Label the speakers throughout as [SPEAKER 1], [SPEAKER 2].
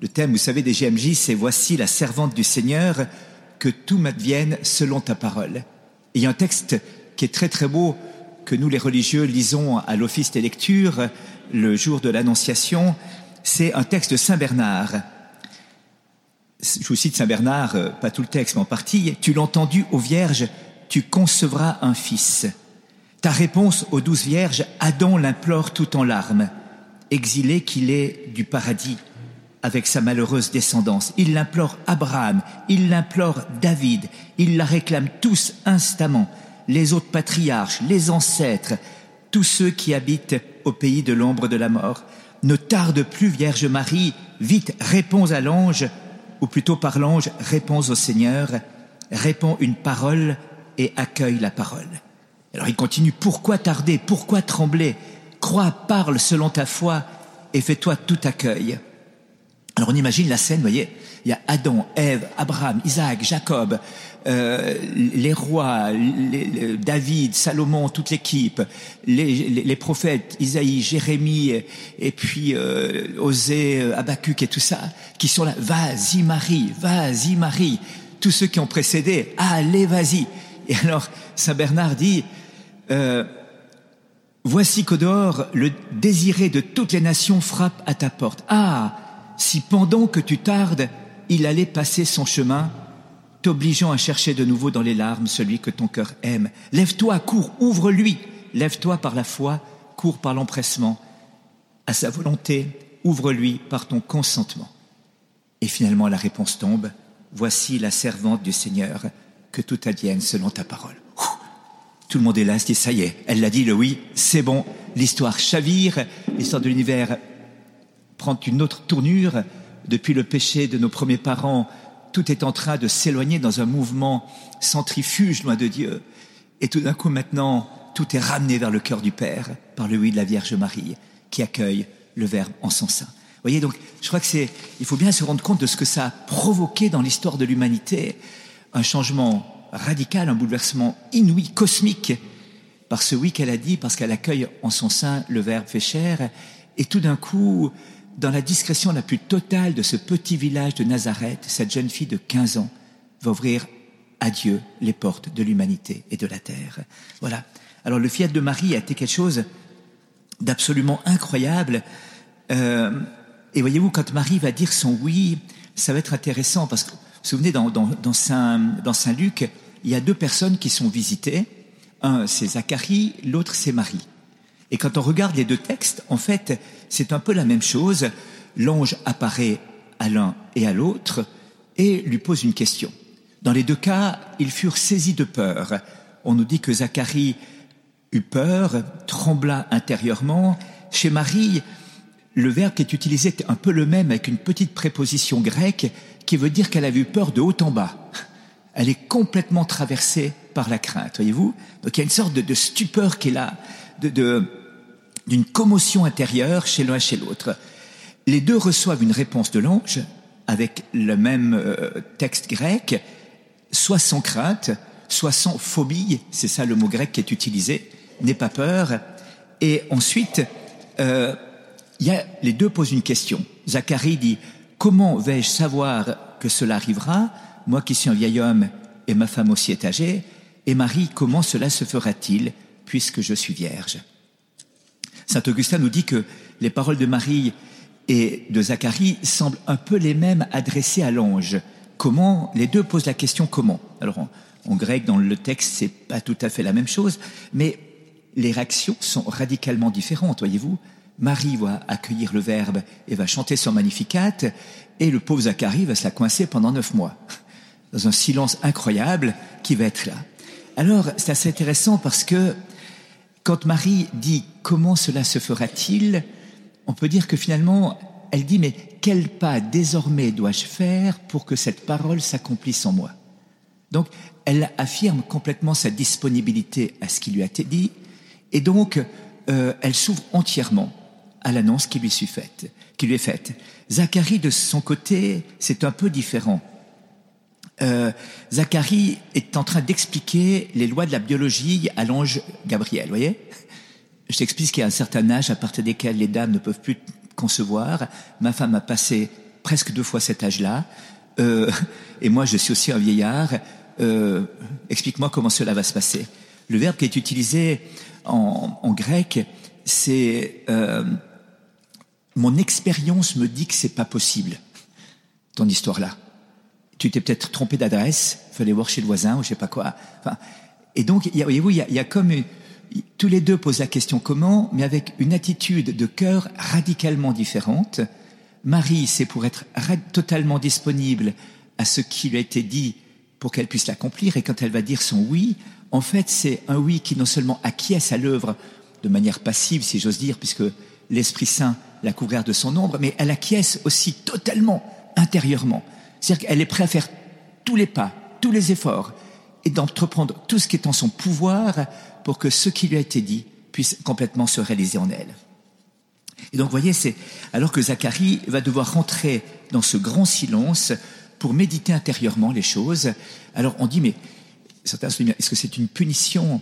[SPEAKER 1] Le thème, vous savez, des GMJ, c'est Voici la servante du Seigneur, que tout m'advienne selon ta parole. Et il y a un texte qui est très très beau que nous les religieux lisons à l'office des lectures le jour de l'Annonciation. C'est un texte de Saint Bernard. Je vous cite Saint Bernard, euh, pas tout le texte, mais en partie. Tu l'as entendu, ô Vierge, tu concevras un fils. Ta réponse aux douze vierges, Adam l'implore tout en larmes, exilé qu'il est du paradis avec sa malheureuse descendance. Il l'implore Abraham, il l'implore David, il la réclame tous instamment, les autres patriarches, les ancêtres, tous ceux qui habitent au pays de l'ombre de la mort. Ne tarde plus, Vierge Marie, vite réponds à l'ange, ou plutôt par l'ange, réponds au Seigneur, réponds une parole et accueille la parole. Alors il continue, pourquoi tarder, pourquoi trembler? Crois, parle selon ta foi et fais-toi tout accueil. Alors on imagine la scène, vous voyez, il y a Adam, Ève, Abraham, Isaac, Jacob, euh, les rois, David, Salomon, toute l'équipe, les, les, prophètes, Isaïe, Jérémie, et, puis euh, Osée, Habacuc et tout ça, qui sont là. Vas-y Marie, vas-y Marie. Tous ceux qui ont précédé, allez vas-y. Et alors Saint Bernard dit, euh, voici qu'au dehors, le désiré de toutes les nations frappe à ta porte. Ah, si pendant que tu tardes, il allait passer son chemin, t'obligeant à chercher de nouveau dans les larmes celui que ton cœur aime. Lève-toi, cours, ouvre-lui. Lève-toi par la foi, cours par l'empressement. À sa volonté, ouvre-lui par ton consentement. Et finalement, la réponse tombe. Voici la servante du Seigneur, que tout advienne selon ta parole. Tout le monde est là, dit, ça y est, elle l'a dit, le oui, c'est bon. L'histoire chavire, l'histoire de l'univers prend une autre tournure. Depuis le péché de nos premiers parents, tout est en train de s'éloigner dans un mouvement centrifuge loin de Dieu. Et tout d'un coup maintenant, tout est ramené vers le cœur du Père par le oui de la Vierge Marie qui accueille le Verbe en son sein. Vous voyez, donc, je crois que c'est, il faut bien se rendre compte de ce que ça a provoqué dans l'histoire de l'humanité. Un changement radical, un bouleversement inouï, cosmique, par ce oui qu'elle a dit, parce qu'elle accueille en son sein le Verbe fait chair. Et tout d'un coup, dans la discrétion la plus totale de ce petit village de Nazareth, cette jeune fille de 15 ans va ouvrir à Dieu les portes de l'humanité et de la terre. Voilà. Alors le fiat de Marie a été quelque chose d'absolument incroyable. Euh, et voyez-vous, quand Marie va dire son oui, ça va être intéressant parce que, vous vous souvenez, dans, Saint Luc, il y a deux personnes qui sont visitées. Un, c'est Zacharie, l'autre, c'est Marie. Et quand on regarde les deux textes, en fait, c'est un peu la même chose. L'ange apparaît à l'un et à l'autre et lui pose une question. Dans les deux cas, ils furent saisis de peur. On nous dit que Zacharie eut peur, trembla intérieurement. Chez Marie, le verbe qui est utilisé est un peu le même avec une petite préposition grecque qui veut dire qu'elle a eu peur de haut en bas. Elle est complètement traversée par la crainte, voyez-vous Donc il y a une sorte de, stupeur qui est là, de, de, d'une commotion intérieure chez l'un et chez l'autre. Les deux reçoivent une réponse de l'ange avec le même euh, texte grec, soit sans crainte, soit sans phobie, c'est ça le mot grec qui est utilisé, n'aie pas peur. Et ensuite, euh, y a, les deux posent une question. Zacharie dit, comment vais-je savoir que cela arrivera, moi qui suis un vieil homme et ma femme aussi est âgée, et Marie, comment cela se fera-t-il puisque je suis vierge? Saint Augustin nous dit que les paroles de Marie et de Zacharie semblent un peu les mêmes adressées à l'ange. Comment? Les deux posent la question comment? Alors en, grec, dans le texte, c'est pas tout à fait la même chose, mais les réactions sont radicalement différentes, voyez-vous. Marie va accueillir le Verbe et va chanter son Magnificat, et le pauvre Zacharie va se la coincer pendant neuf mois, dans un silence incroyable qui va être là. Alors, c'est assez intéressant parce que quand Marie dit comment cela se fera-t-il, on peut dire que finalement, elle dit mais quel pas désormais dois-je faire pour que cette parole s'accomplisse en moi? Donc, elle affirme complètement sa disponibilité à ce qui lui a été dit, et donc euh, elle s'ouvre entièrement à l'annonce qui lui, qui lui est faite. Zacharie, de son côté, c'est un peu différent. Euh, Zacharie est en train d'expliquer les lois de la biologie à l'ange Gabriel, voyez? Je t'explique qu'il y a un certain âge à partir desquels les dames ne peuvent plus concevoir. Ma femme a passé presque deux fois cet âge-là, euh, et moi je suis aussi un vieillard. Euh, explique-moi comment cela va se passer. Le verbe qui est utilisé en, en grec, c'est euh, mon expérience me dit que c'est pas possible. Ton histoire-là. Tu t'es peut-être trompé d'adresse, fallait voir chez le voisin ou je sais pas quoi. Enfin, et donc, il y a, voyez-vous, il y a, y a comme une, tous les deux posent la question comment, mais avec une attitude de cœur radicalement différente. Marie, c'est pour être totalement disponible à ce qui lui a été dit pour qu'elle puisse l'accomplir, et quand elle va dire son oui, en fait, c'est un oui qui non seulement acquiesce à l'œuvre de manière passive, si j'ose dire, puisque l'Esprit Saint la couvert de son ombre, mais elle acquiesce aussi totalement intérieurement. C'est-à-dire qu'elle est prête à faire tous les pas, tous les efforts, et d'entreprendre tout ce qui est en son pouvoir pour que ce qui lui a été dit puisse complètement se réaliser en elle. Et donc, vous voyez, c'est alors que Zacharie va devoir rentrer dans ce grand silence pour méditer intérieurement les choses. Alors, on dit, mais certains se disent, est-ce que c'est une punition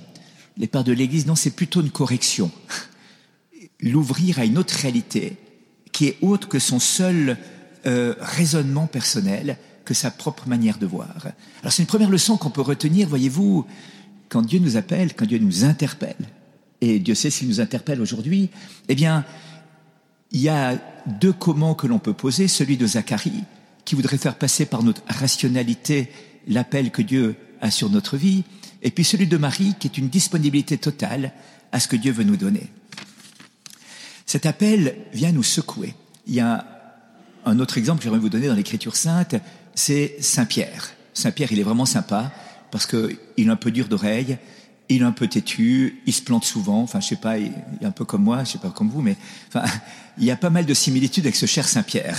[SPEAKER 1] Les pères de l'Église, non, c'est plutôt une correction. L'ouvrir à une autre réalité qui est autre que son seul euh, raisonnement personnel, que sa propre manière de voir. Alors, c'est une première leçon qu'on peut retenir, voyez-vous, quand Dieu nous appelle, quand Dieu nous interpelle. Et Dieu sait s'il nous interpelle aujourd'hui. Eh bien, il y a deux comment que l'on peut poser, celui de Zacharie, qui voudrait faire passer par notre rationalité l'appel que Dieu a sur notre vie, et puis celui de Marie, qui est une disponibilité totale à ce que Dieu veut nous donner. Cet appel vient nous secouer. Il y a un autre exemple que j'aimerais vous donner dans l'Écriture sainte, c'est Saint Pierre. Saint Pierre, il est vraiment sympa parce qu'il est un peu dur d'oreille, il est un peu têtu, il se plante souvent. Enfin, je sais pas, il est un peu comme moi, je sais pas comme vous, mais enfin, il y a pas mal de similitudes avec ce cher Saint-Pierre.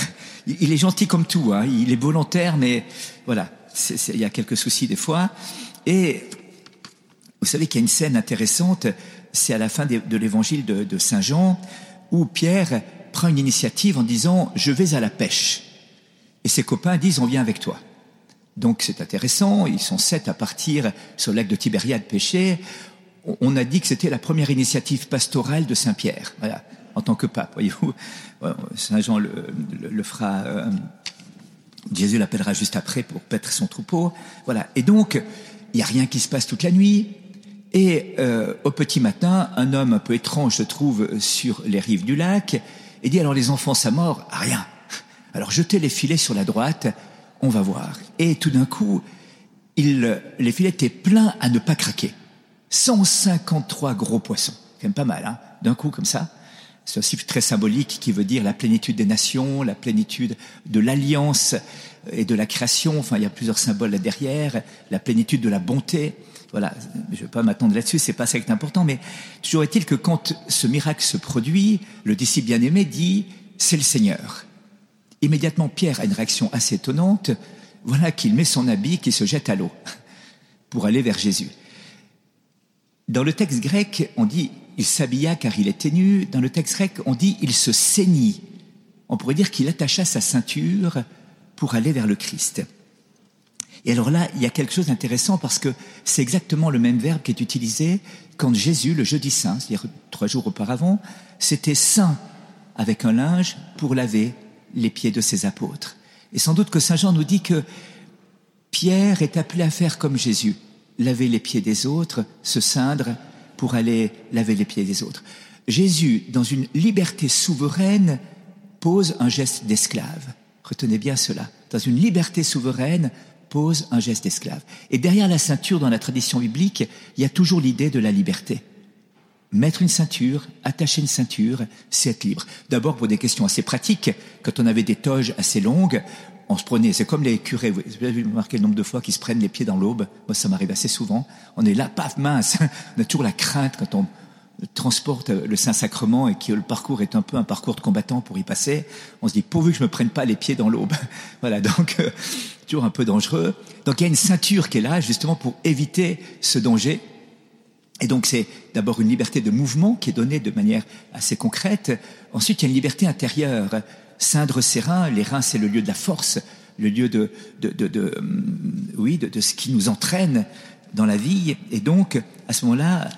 [SPEAKER 1] Il est gentil comme tout, hein, il est volontaire, mais voilà, il y a quelques soucis des fois. Et vous savez qu'il y a une scène intéressante, c'est à la fin de, l'évangile de Saint Jean, où Pierre prend une initiative en disant je vais à la pêche. Et ses copains disent on vient avec toi. Donc c'est intéressant, ils sont sept à partir sur le lac de Tibériade pêcher. On a dit que c'était la première initiative pastorale de Saint-Pierre, voilà, en tant que pape, voyez-vous. Saint Jean le, le, fera, euh, Jésus l'appellera juste après pour paître son troupeau. Voilà. Et donc, il n'y a rien qui se passe toute la nuit. Et euh, au petit matin, un homme un peu étrange se trouve sur les rives du lac et dit alors les enfants, ça mort Rien. Alors jetez les filets sur la droite on va voir. Et tout d'un coup, il, les filets étaient pleins à ne pas craquer. 153 gros poissons. Quand même pas mal, hein D'un coup, comme ça. C'est aussi très symbolique qui veut dire la plénitude des nations, la plénitude de l'alliance et de la création. Enfin, il y a plusieurs symboles là derrière. La plénitude de la bonté. Voilà. Je ne vais pas m'attendre là-dessus, c'est pas ça qui est important, mais toujours est-il que quand ce miracle se produit, le disciple bien-aimé dit, c'est le Seigneur. Immédiatement, Pierre a une réaction assez étonnante. Voilà qu'il met son habit, qu'il se jette à l'eau pour aller vers Jésus. Dans le texte grec, on dit il s'habilla car il était nu. Dans le texte grec, on dit il se ceignit. On pourrait dire qu'il attacha sa ceinture pour aller vers le Christ. Et alors là, il y a quelque chose d'intéressant parce que c'est exactement le même verbe qui est utilisé quand Jésus, le jeudi saint, c'est-à-dire trois jours auparavant, s'était saint avec un linge pour laver les pieds de ses apôtres. Et sans doute que Saint Jean nous dit que Pierre est appelé à faire comme Jésus, laver les pieds des autres, se ceindre pour aller laver les pieds des autres. Jésus, dans une liberté souveraine, pose un geste d'esclave. Retenez bien cela. Dans une liberté souveraine, pose un geste d'esclave. Et derrière la ceinture, dans la tradition biblique, il y a toujours l'idée de la liberté. Mettre une ceinture, attacher une ceinture, c'est être libre. D'abord pour des questions assez pratiques. Quand on avait des toges assez longues, on se prenait, c'est comme les curés, vous avez vu remarquer le nombre de fois qu'ils se prennent les pieds dans l'aube. Moi, ça m'arrive assez souvent. On est là, paf, mince. On a toujours la crainte quand on transporte le Saint-Sacrement et que le parcours est un peu un parcours de combattant pour y passer. On se dit, pourvu que je me prenne pas les pieds dans l'aube. voilà, donc, euh, toujours un peu dangereux. Donc, il y a une ceinture qui est là, justement, pour éviter ce danger. Et donc c'est d'abord une liberté de mouvement qui est donnée de manière assez concrète. Ensuite, il y a une liberté intérieure. Cindre ses reins, les reins c'est le lieu de la force, le lieu de, de, de, de hum, oui, de, de, ce qui nous entraîne dans la vie. Et donc, à ce moment-là,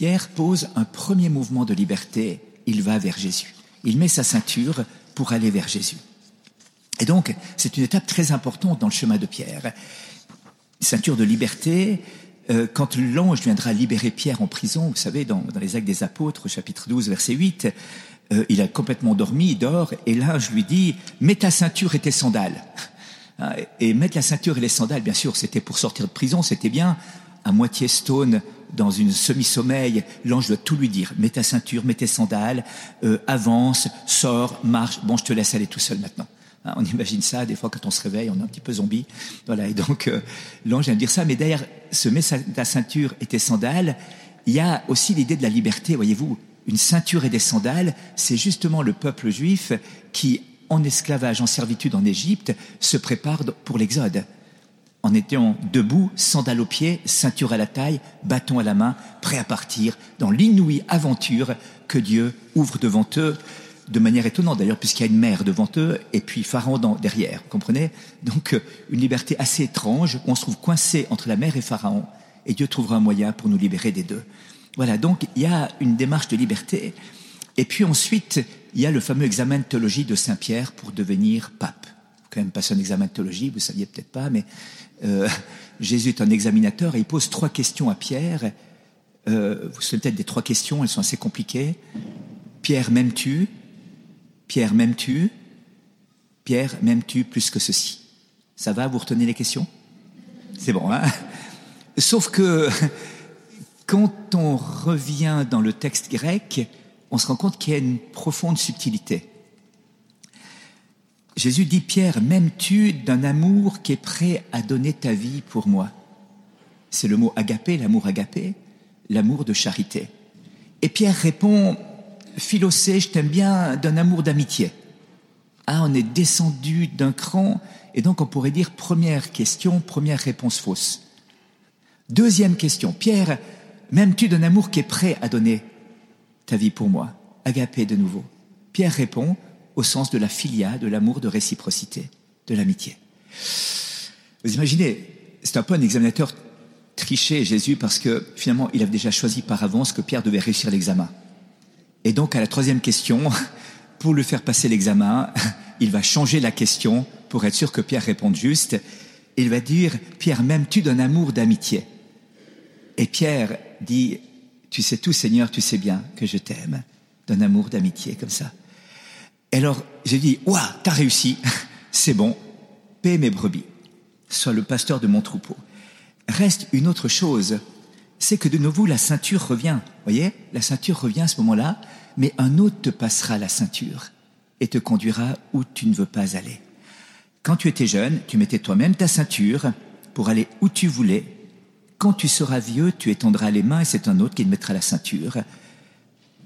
[SPEAKER 1] Pierre pose un premier mouvement de liberté. Il va vers Jésus. Il met sa ceinture pour aller vers Jésus. Et donc, c'est une étape très importante dans le chemin de Pierre. Ceinture de liberté, euh, quand l'ange viendra libérer Pierre en prison, vous savez, dans, les actes des apôtres, chapitre 12, verset 8, euh, il a complètement dormi, il dort, et l'ange lui dit, mets ta ceinture et tes sandales. Hein, et mettre la ceinture et les sandales, bien sûr, c'était pour sortir de prison, c'était bien. À moitié stone, dans une semi-sommeil, l'ange doit tout lui dire. Mets ta ceinture, mets tes sandales, euh, avance, sors, marche. Bon, je te laisse aller tout seul maintenant. Hein, on imagine ça, des fois quand on se réveille, on est un petit peu zombie. Voilà, et donc euh, l'ange vient de dire ça, mais derrière ce mets ta ceinture et tes sandales, il y a aussi l'idée de la liberté, voyez-vous. Une ceinture et des sandales, c'est justement le peuple juif qui en esclavage, en servitude en Égypte, se prépare pour l'exode. En étant debout, sandales aux pieds, ceinture à la taille, bâton à la main, prêt à partir dans l'inouïe aventure que Dieu ouvre devant eux, de manière étonnante d'ailleurs, puisqu'il y a une mer devant eux et puis Pharaon derrière, vous comprenez? Donc euh, une liberté assez étrange, on se trouve coincé entre la mer et Pharaon, et Dieu trouvera un moyen pour nous libérer des deux. Voilà, donc il y a une démarche de liberté, et puis ensuite, il y a le fameux examen de théologie de Saint-Pierre pour devenir pape. Quand même passer un examen de théologie, vous saviez peut-être pas, mais euh, Jésus est un examinateur et il pose trois questions à Pierre. Euh, vous savez peut-être des trois questions, elles sont assez compliquées. Pierre, m'aimes-tu? Pierre, m'aimes-tu? Pierre, m'aimes-tu plus que ceci? Ça va, vous retenez les questions? C'est bon, hein? Sauf que quand on revient dans le texte grec, on se rend compte qu'il y a une profonde subtilité. Jésus dit, Pierre, m'aimes-tu d'un amour qui est prêt à donner ta vie pour moi? C'est le mot agapé, l'amour agapé, l'amour de charité. Et Pierre répond, Philocée, je t'aime bien d'un amour d'amitié. Ah, on est descendu d'un cran, et donc on pourrait dire première question, première réponse fausse. Deuxième question, Pierre, m'aimes-tu d'un amour qui est prêt à donner ta vie pour moi? Agapé de nouveau. Pierre répond au sens de la filia, de l'amour de réciprocité, de l'amitié. Vous imaginez, c'est un peu un examinateur triché, Jésus, parce que finalement, il avait déjà choisi par avance que Pierre devait réussir l'examen. Et donc, à la troisième question, pour lui faire passer l'examen, il va changer la question pour être sûr que Pierre réponde juste. Il va dire, Pierre, m'aimes-tu d'un amour d'amitié? Et Pierre dit, tu sais tout, Seigneur, tu sais bien que je t'aime, d'un amour d'amitié comme ça. Alors, j'ai dit, ouah, t'as réussi, c'est bon, paie mes brebis, sois le pasteur de mon troupeau. Reste une autre chose, c'est que de nouveau la ceinture revient. Voyez, la ceinture revient à ce moment-là, mais un autre te passera la ceinture et te conduira où tu ne veux pas aller. Quand tu étais jeune, tu mettais toi-même ta ceinture pour aller où tu voulais quand tu seras vieux, tu étendras les mains et c'est un autre qui te mettra la ceinture.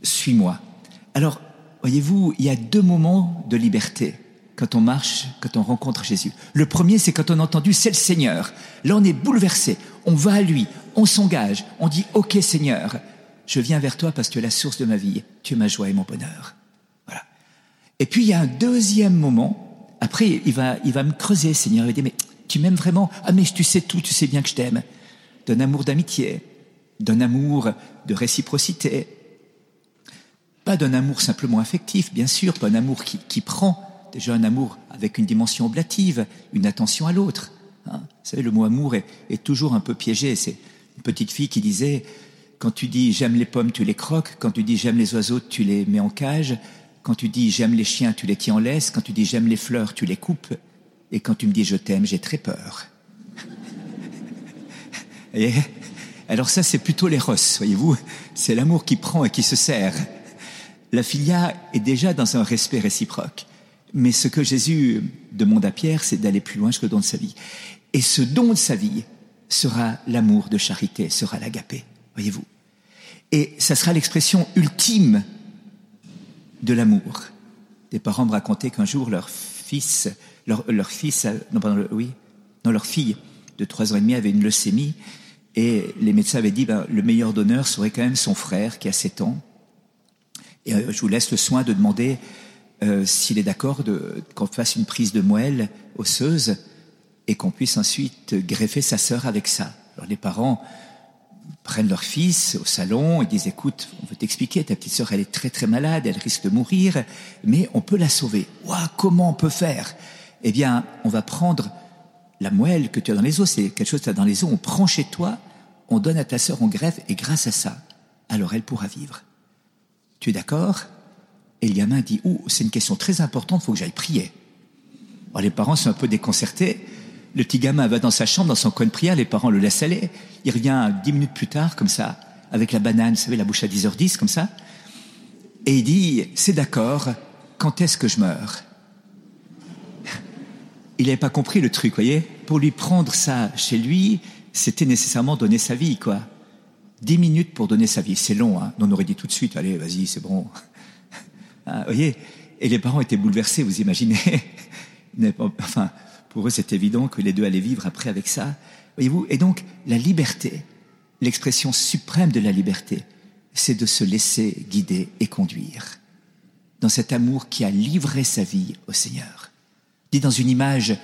[SPEAKER 1] Suis-moi. Alors, voyez-vous, il y a deux moments de liberté quand on marche, quand on rencontre Jésus. Le premier, c'est quand on a entendu c'est le Seigneur. Là, on est bouleversé. On va à lui. On s'engage. On dit OK Seigneur, je viens vers toi parce que tu es la source de ma vie. Tu es ma joie et mon bonheur. Voilà. Et puis, il y a un deuxième moment. Après, il va, il va me creuser, Seigneur. Il va dire, mais tu m'aimes vraiment? Ah, mais tu sais tout. Tu sais bien que je t'aime d'un amour d'amitié, d'un amour de réciprocité, pas d'un amour simplement affectif, bien sûr, pas un amour qui, prend, déjà un amour avec une dimension oblative, une attention à l'autre. Hein. Vous savez, le mot amour est, est toujours un peu piégé. C'est une petite fille qui disait, quand tu dis j'aime les pommes, tu les croques, quand tu dis j'aime les oiseaux, tu les mets en cage, quand tu dis j'aime les chiens, tu les tiens en laisse, quand tu dis j'aime les fleurs, tu les coupes, et quand tu me dis je t'aime, j'ai très peur. Alors ça, c'est plutôt l'éros, voyez-vous? C'est l'amour qui prend et qui se sert. La filia est déjà dans un respect réciproque. Mais ce que Jésus demande à Pierre, c'est d'aller plus loin jusqu'au don de sa vie. Et ce don de sa vie sera l'amour de charité, sera l'agapé, voyez-vous. Et ça sera l'expression ultime de l'amour. Des parents me racontaient qu'un jour leur fils, leur, non pardon, oui, non leur fille de trois ans et demi avait une leucémie et les médecins avaient dit, ben, le meilleur donneur serait quand même son frère qui a 7 ans. Et euh, je vous laisse le soin de demander euh, s'il est d'accord qu'on fasse une prise de moelle osseuse et qu'on puisse ensuite greffer sa sœur avec ça. Alors les parents prennent leur fils au salon et disent, écoute, on veut t'expliquer, ta petite sœur, elle est très très malade, elle risque de mourir, mais on peut la sauver. Ouah, comment on peut faire? Eh bien, on va prendre la moelle que tu as dans les os, c'est quelque chose que tu as dans les os, on prend chez toi, on donne à ta sœur en greffe, et grâce à ça, alors elle pourra vivre. Tu es d'accord? Et le gamin dit, c'est une question très importante, il faut que j'aille prier. Alors les parents sont un peu déconcertés. Le petit gamin va dans sa chambre, dans son coin de prière, les parents le laissent aller. Il revient dix minutes plus tard, comme ça, avec la banane, vous savez, la bouche à 10h10, comme ça. Et il dit, c'est d'accord, quand est-ce que je meurs? Il n'avait pas compris le truc, voyez? Pour lui prendre ça chez lui, c'était nécessairement donner sa vie, quoi. Dix minutes pour donner sa vie, c'est long, hein On aurait dit tout de suite, allez, vas-y, c'est bon. Ah, voyez Et les parents étaient bouleversés, vous imaginez Enfin, pour eux, c'est évident que les deux allaient vivre après avec ça. Voyez-vous Et donc, la liberté, l'expression suprême de la liberté, c'est de se laisser guider et conduire dans cet amour qui a livré sa vie au Seigneur. Dit dans une image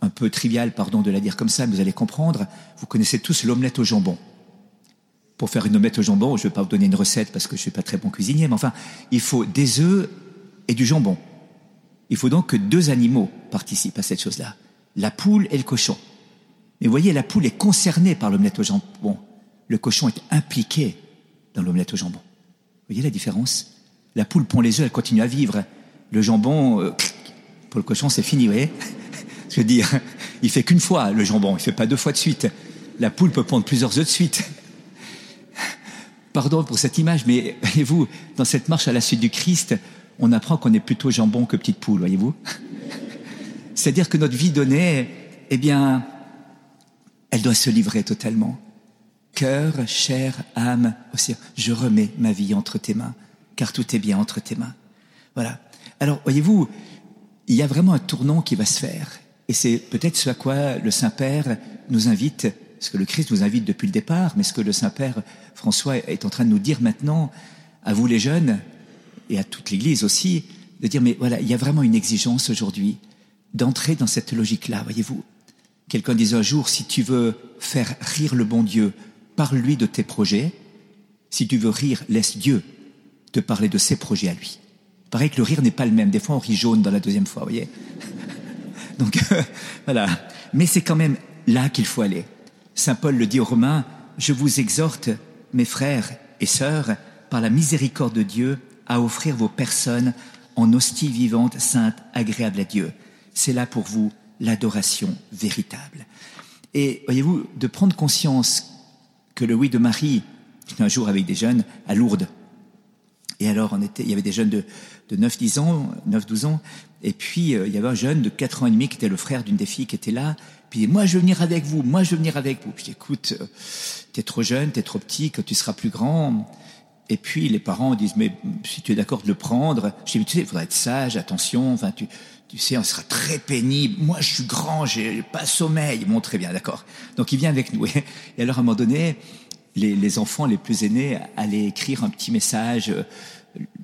[SPEAKER 1] un peu triviale, pardon de la dire comme ça, mais vous allez comprendre, vous connaissez tous l'omelette au jambon. Pour faire une omelette au jambon, je ne vais pas vous donner une recette parce que je ne suis pas très bon cuisinier, mais enfin, il faut des œufs et du jambon. Il faut donc que deux animaux participent à cette chose-là, la poule et le cochon. Mais vous voyez, la poule est concernée par l'omelette au jambon. Le cochon est impliqué dans l'omelette au jambon. Vous voyez la différence? La poule pond les œufs, elle continue à vivre. Le jambon, euh, pour le cochon, c'est fini, vous voyez? Je veux dire, il fait qu'une fois le jambon, il fait pas deux fois de suite. La poule peut pondre plusieurs œufs de suite. Pardon pour cette image, mais voyez-vous, dans cette marche à la suite du Christ, on apprend qu'on est plutôt jambon que petite poule, voyez-vous C'est-à-dire que notre vie donnée, eh bien, elle doit se livrer totalement. Cœur, chair, âme, aussi. Je remets ma vie entre tes mains, car tout est bien entre tes mains. Voilà. Alors, voyez-vous, il y a vraiment un tournant qui va se faire. Et c'est peut-être ce à quoi le Saint-Père nous invite, ce que le Christ nous invite depuis le départ, mais ce que le Saint-Père François est en train de nous dire maintenant, à vous les jeunes, et à toute l'Église aussi, de dire, mais voilà, il y a vraiment une exigence aujourd'hui d'entrer dans cette logique-là, voyez-vous. Quelqu'un disait un jour, si tu veux faire rire le bon Dieu, parle-lui de tes projets. Si tu veux rire, laisse Dieu te parler de ses projets à lui. Pareil que le rire n'est pas le même. Des fois, on rit jaune dans la deuxième fois, voyez. Donc, voilà. Mais c'est quand même là qu'il faut aller. Saint Paul le dit aux Romains, je vous exhorte, mes frères et sœurs, par la miséricorde de Dieu, à offrir vos personnes en hostie vivante, sainte, agréable à Dieu. C'est là pour vous l'adoration véritable. Et voyez-vous, de prendre conscience que le oui de Marie, j'étais un jour avec des jeunes à Lourdes, et alors on était, il y avait des jeunes de, de 9-10 ans, 9-12 ans, et puis euh, il y avait un jeune de 4 ans et demi qui était le frère d'une des filles qui était là, puis moi je veux venir avec vous, moi je veux venir avec vous. Puis écoute, euh, t'es trop jeune, t'es trop petit, quand tu seras plus grand, et puis les parents disent mais si tu es d'accord de le prendre, je dis tu sais, il faudra être sage, attention, enfin tu tu sais, on sera très pénible. Moi, je suis grand, j'ai pas sommeil. Bon, très bien, d'accord. Donc, il vient avec nous. Et alors, à un moment donné, les, les, enfants les plus aînés allaient écrire un petit message euh,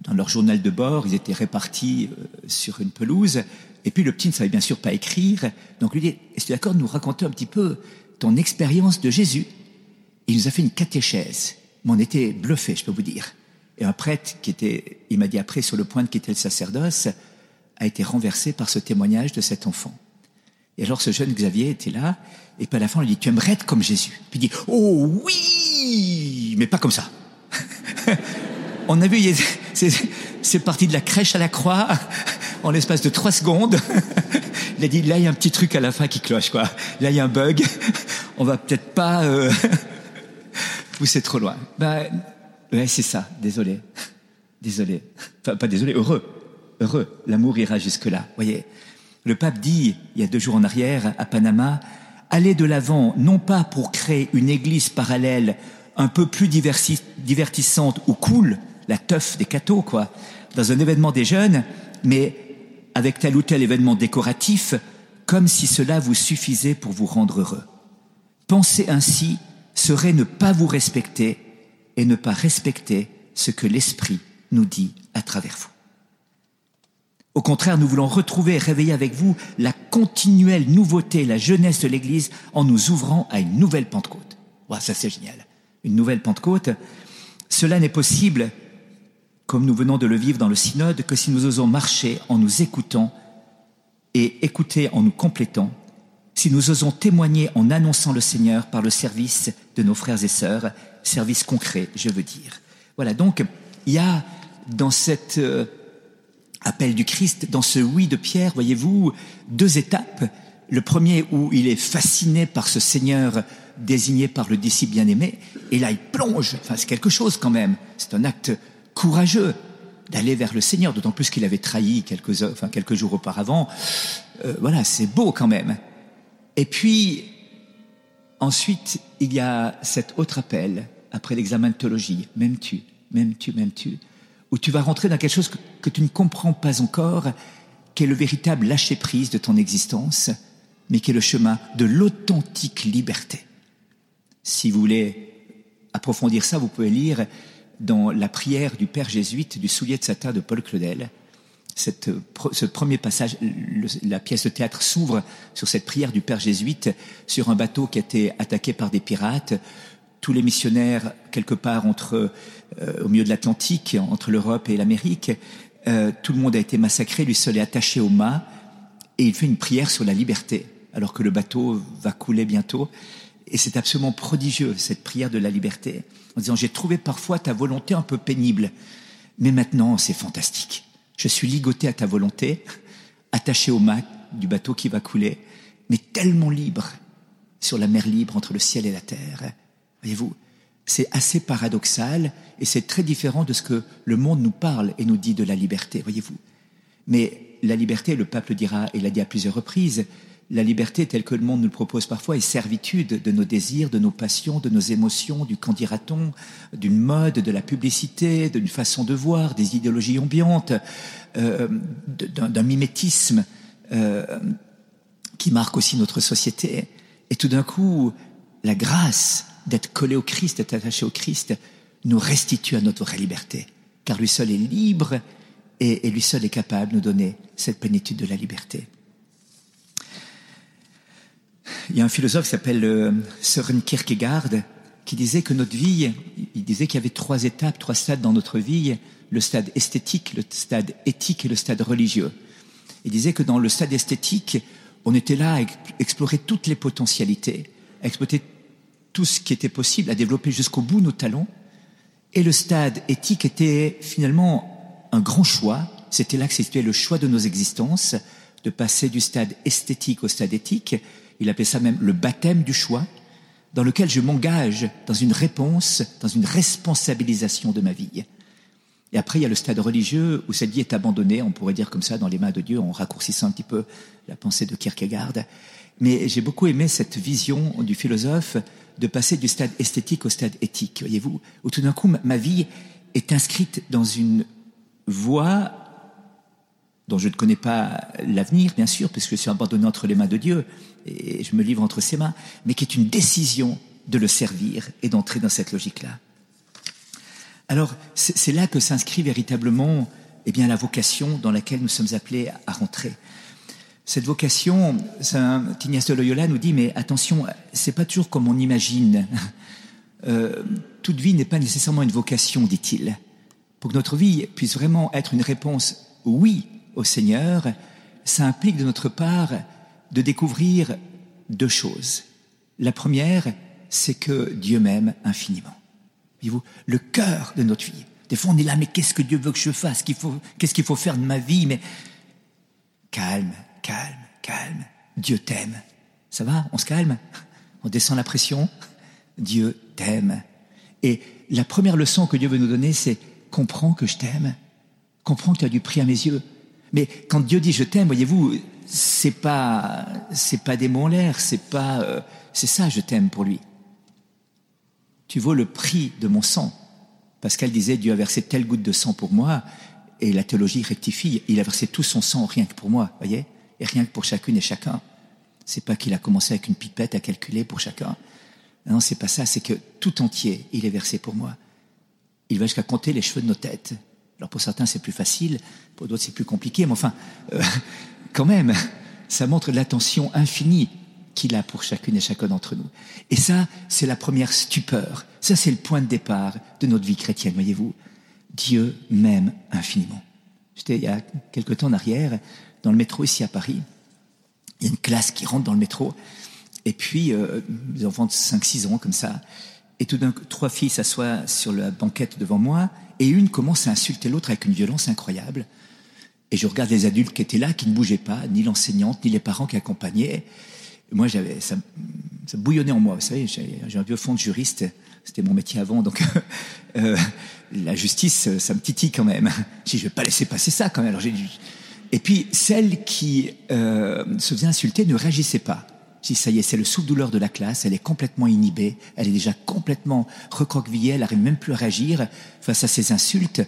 [SPEAKER 1] dans leur journal de bord. Ils étaient répartis euh, sur une pelouse. Et puis, le petit ne savait bien sûr pas écrire. Donc, lui dit, est-ce que tu es d'accord de nous raconter un petit peu ton expérience de Jésus? Il nous a fait une catéchèse mais on était bluffé, je peux vous dire. Et un prêtre qui était, il m'a dit après, sur le point de quitter le sacerdoce, a été renversé par ce témoignage de cet enfant. Et alors ce jeune Xavier était là, et puis à la fin on lui dit, tu aimerais être comme Jésus? Puis il dit, oh oui, mais pas comme ça. on a vu, c'est parti de la crèche à la croix, en l'espace de trois secondes. il a dit, là il y a un petit truc à la fin qui cloche, quoi. Là il y a un bug, on va peut-être pas... Euh c'est trop loin. Ben, ouais, c'est ça. Désolé. Désolé. Enfin, pas désolé, heureux. Heureux. L'amour ira jusque-là. Voyez. Le pape dit, il y a deux jours en arrière, à Panama, allez de l'avant, non pas pour créer une église parallèle un peu plus divertissante ou cool, la teuf des cathos, quoi, dans un événement des jeunes, mais avec tel ou tel événement décoratif, comme si cela vous suffisait pour vous rendre heureux. Pensez ainsi serait ne pas vous respecter et ne pas respecter ce que l'Esprit nous dit à travers vous. Au contraire, nous voulons retrouver et réveiller avec vous la continuelle nouveauté, la jeunesse de l'Église en nous ouvrant à une nouvelle Pentecôte. Wow, ça c'est génial. Une nouvelle Pentecôte. Cela n'est possible, comme nous venons de le vivre dans le synode, que si nous osons marcher en nous écoutant et écouter en nous complétant, si nous osons témoigner en annonçant le Seigneur par le service de nos frères et sœurs, service concret, je veux dire. Voilà, donc il y a dans cet euh, appel du Christ, dans ce oui de Pierre, voyez-vous, deux étapes. Le premier où il est fasciné par ce Seigneur désigné par le disciple bien-aimé, et là il plonge, enfin c'est quelque chose quand même, c'est un acte courageux d'aller vers le Seigneur, d'autant plus qu'il avait trahi quelques, enfin, quelques jours auparavant. Euh, voilà, c'est beau quand même. Et puis, ensuite, il y a cet autre appel, après l'examen de théologie, m'aimes-tu, m'aimes-tu, m'aimes-tu, où tu vas rentrer dans quelque chose que, que tu ne comprends pas encore, qui est le véritable lâcher-prise de ton existence, mais qui est le chemin de l'authentique liberté. Si vous voulez approfondir ça, vous pouvez lire dans la prière du Père jésuite du soulier de satin de Paul Claudel. Ce premier passage, la pièce de théâtre s'ouvre sur cette prière du Père jésuite sur un bateau qui a été attaqué par des pirates. Tous les missionnaires, quelque part entre, euh, au milieu de l'Atlantique, entre l'Europe et l'Amérique, euh, tout le monde a été massacré, lui seul est attaché au mât, et il fait une prière sur la liberté, alors que le bateau va couler bientôt. Et c'est absolument prodigieux, cette prière de la liberté en disant j'ai trouvé parfois ta volonté un peu pénible, mais maintenant c'est fantastique. Je suis ligoté à ta volonté, attaché au mât du bateau qui va couler, mais tellement libre sur la mer libre entre le ciel et la terre. Voyez-vous, c'est assez paradoxal et c'est très différent de ce que le monde nous parle et nous dit de la liberté, voyez-vous. Mais la liberté, le peuple dira, et l'a dit à plusieurs reprises, la liberté telle que le monde nous le propose parfois est servitude de nos désirs, de nos passions, de nos émotions, du dira-t-on, d'une mode, de la publicité, d'une façon de voir, des idéologies ambiantes, euh, d'un mimétisme euh, qui marque aussi notre société. Et tout d'un coup, la grâce d'être collé au Christ, d'être attaché au Christ, nous restitue à notre vraie liberté, car lui seul est libre et lui seul est capable de nous donner cette plénitude de la liberté. Il y a un philosophe qui s'appelle euh, Søren Kierkegaard qui disait que notre vie, il disait qu'il y avait trois étapes, trois stades dans notre vie, le stade esthétique, le stade éthique et le stade religieux. Il disait que dans le stade esthétique, on était là à explorer toutes les potentialités, à exploiter tout ce qui était possible, à développer jusqu'au bout nos talents. Et le stade éthique était finalement un grand choix. C'était là que c'était le choix de nos existences, de passer du stade esthétique au stade éthique il appelait ça même le baptême du choix, dans lequel je m'engage dans une réponse, dans une responsabilisation de ma vie. Et après, il y a le stade religieux où cette vie est abandonnée, on pourrait dire comme ça, dans les mains de Dieu, en raccourcissant un petit peu la pensée de Kierkegaard. Mais j'ai beaucoup aimé cette vision du philosophe de passer du stade esthétique au stade éthique, voyez-vous, où tout d'un coup, ma vie est inscrite dans une voie dont je ne connais pas l'avenir, bien sûr, puisque je suis abandonné entre les mains de Dieu et je me livre entre ses mains, mais qui est une décision de le servir et d'entrer dans cette logique-là. Alors, c'est là que s'inscrit véritablement eh bien, la vocation dans laquelle nous sommes appelés à rentrer. Cette vocation, Saint de Loyola nous dit, mais attention, c'est pas toujours comme on imagine. Euh, toute vie n'est pas nécessairement une vocation, dit-il. Pour que notre vie puisse vraiment être une réponse oui au Seigneur, ça implique de notre part de découvrir deux choses. La première, c'est que Dieu m'aime infiniment. Voyez-vous, le cœur de notre vie. Des fois, on est là, mais qu'est-ce que Dieu veut que je fasse? Qu'est-ce qu'il faut faire de ma vie? Mais calme, calme, calme. Dieu t'aime. Ça va? On se calme? On descend la pression? Dieu t'aime. Et la première leçon que Dieu veut nous donner, c'est comprends que je t'aime. Comprends que tu as du prix à mes yeux. Mais quand Dieu dit je t'aime, voyez-vous, c'est pas c'est pas des mots en l'air, c'est pas euh, c'est ça je t'aime pour lui. Tu vaux le prix de mon sang. Pascal disait Dieu a versé telle goutte de sang pour moi et la théologie rectifie, il a versé tout son sang rien que pour moi, voyez Et rien que pour chacune et chacun. C'est pas qu'il a commencé avec une pipette à calculer pour chacun. Non, c'est pas ça, c'est que tout entier, il est versé pour moi. Il va jusqu'à compter les cheveux de nos têtes. Alors pour certains c'est plus facile, pour d'autres c'est plus compliqué, mais enfin, euh, quand même, ça montre l'attention infinie qu'il a pour chacune et chacun d'entre nous. Et ça, c'est la première stupeur. Ça, c'est le point de départ de notre vie chrétienne, voyez-vous. Dieu m'aime infiniment. J'étais il y a quelque temps en arrière dans le métro ici à Paris, classe qui rentre dans le métro. Et puis, euh, des enfants de 5-6 ans, comme ça. Et tout d'un coup, trois filles s'assoient sur la banquette devant moi, et une commence à insulter l'autre avec une violence incroyable. Et je regarde les adultes qui étaient là, qui ne bougeaient pas, ni l'enseignante, ni les parents qui accompagnaient. moi, j'avais, ça, bouillonnait en moi. Vous savez, j'ai un vieux fond de juriste. C'était mon métier avant, donc euh, la justice, ça me titille quand même. Si je vais pas laisser passer ça quand même. Alors et puis celle qui euh, se faisait insulter ne réagissait pas. Si ça y est, c'est le souffle-douleur de la classe, elle est complètement inhibée, elle est déjà complètement recroquevillée, elle n'arrive même plus à réagir face à ces insultes.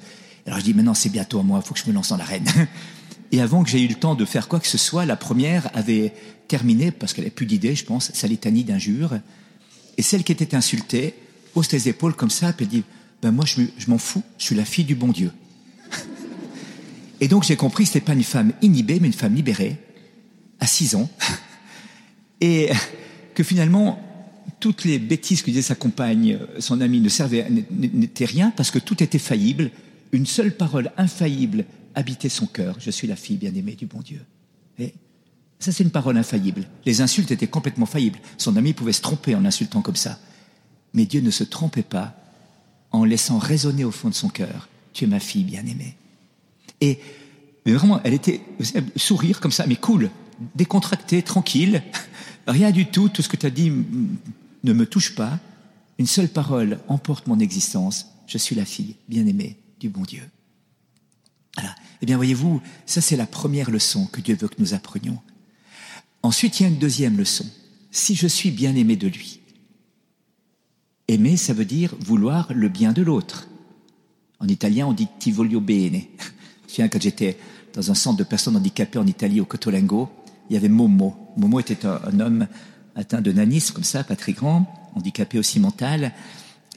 [SPEAKER 1] Alors je dis, maintenant c'est bientôt à moi, il faut que je me lance dans l'arène. Et avant que j'aie eu le temps de faire quoi que ce soit, la première avait terminé, parce qu'elle n'avait plus d'idée, je pense, sa litanie d'injures. Et celle qui était insultée hausse les épaules comme ça, puis elle dit, ben moi je m'en fous, je suis la fille du bon Dieu. Et donc j'ai compris que ce n'était pas une femme inhibée, mais une femme libérée, à 6 ans, et que finalement, toutes les bêtises que disait sa compagne, son ami, ne servaient, n'étaient rien, parce que tout était faillible, une seule parole infaillible habitait son cœur. Je suis la fille bien-aimée du bon Dieu. Ça, c'est une parole infaillible. Les insultes étaient complètement faillibles. Son ami pouvait se tromper en insultant comme ça. Mais Dieu ne se trompait pas en laissant résonner au fond de son cœur. Tu es ma fille bien-aimée. Et vraiment, elle était sourire comme ça, mais cool, décontractée, tranquille, rien du tout, tout ce que tu as dit ne me touche pas. Une seule parole emporte mon existence. Je suis la fille bien-aimée du bon Dieu. Voilà. Eh bien, voyez-vous, ça c'est la première leçon que Dieu veut que nous apprenions. Ensuite, il y a une deuxième leçon. Si je suis bien-aimé de lui, aimer, ça veut dire vouloir le bien de l'autre. En italien, on dit ti voglio bene. Je souviens quand j'étais dans un centre de personnes handicapées en Italie, au Cotolengo, il y avait Momo. Momo était un, homme atteint de nanisme, comme ça, pas très grand, handicapé aussi mental.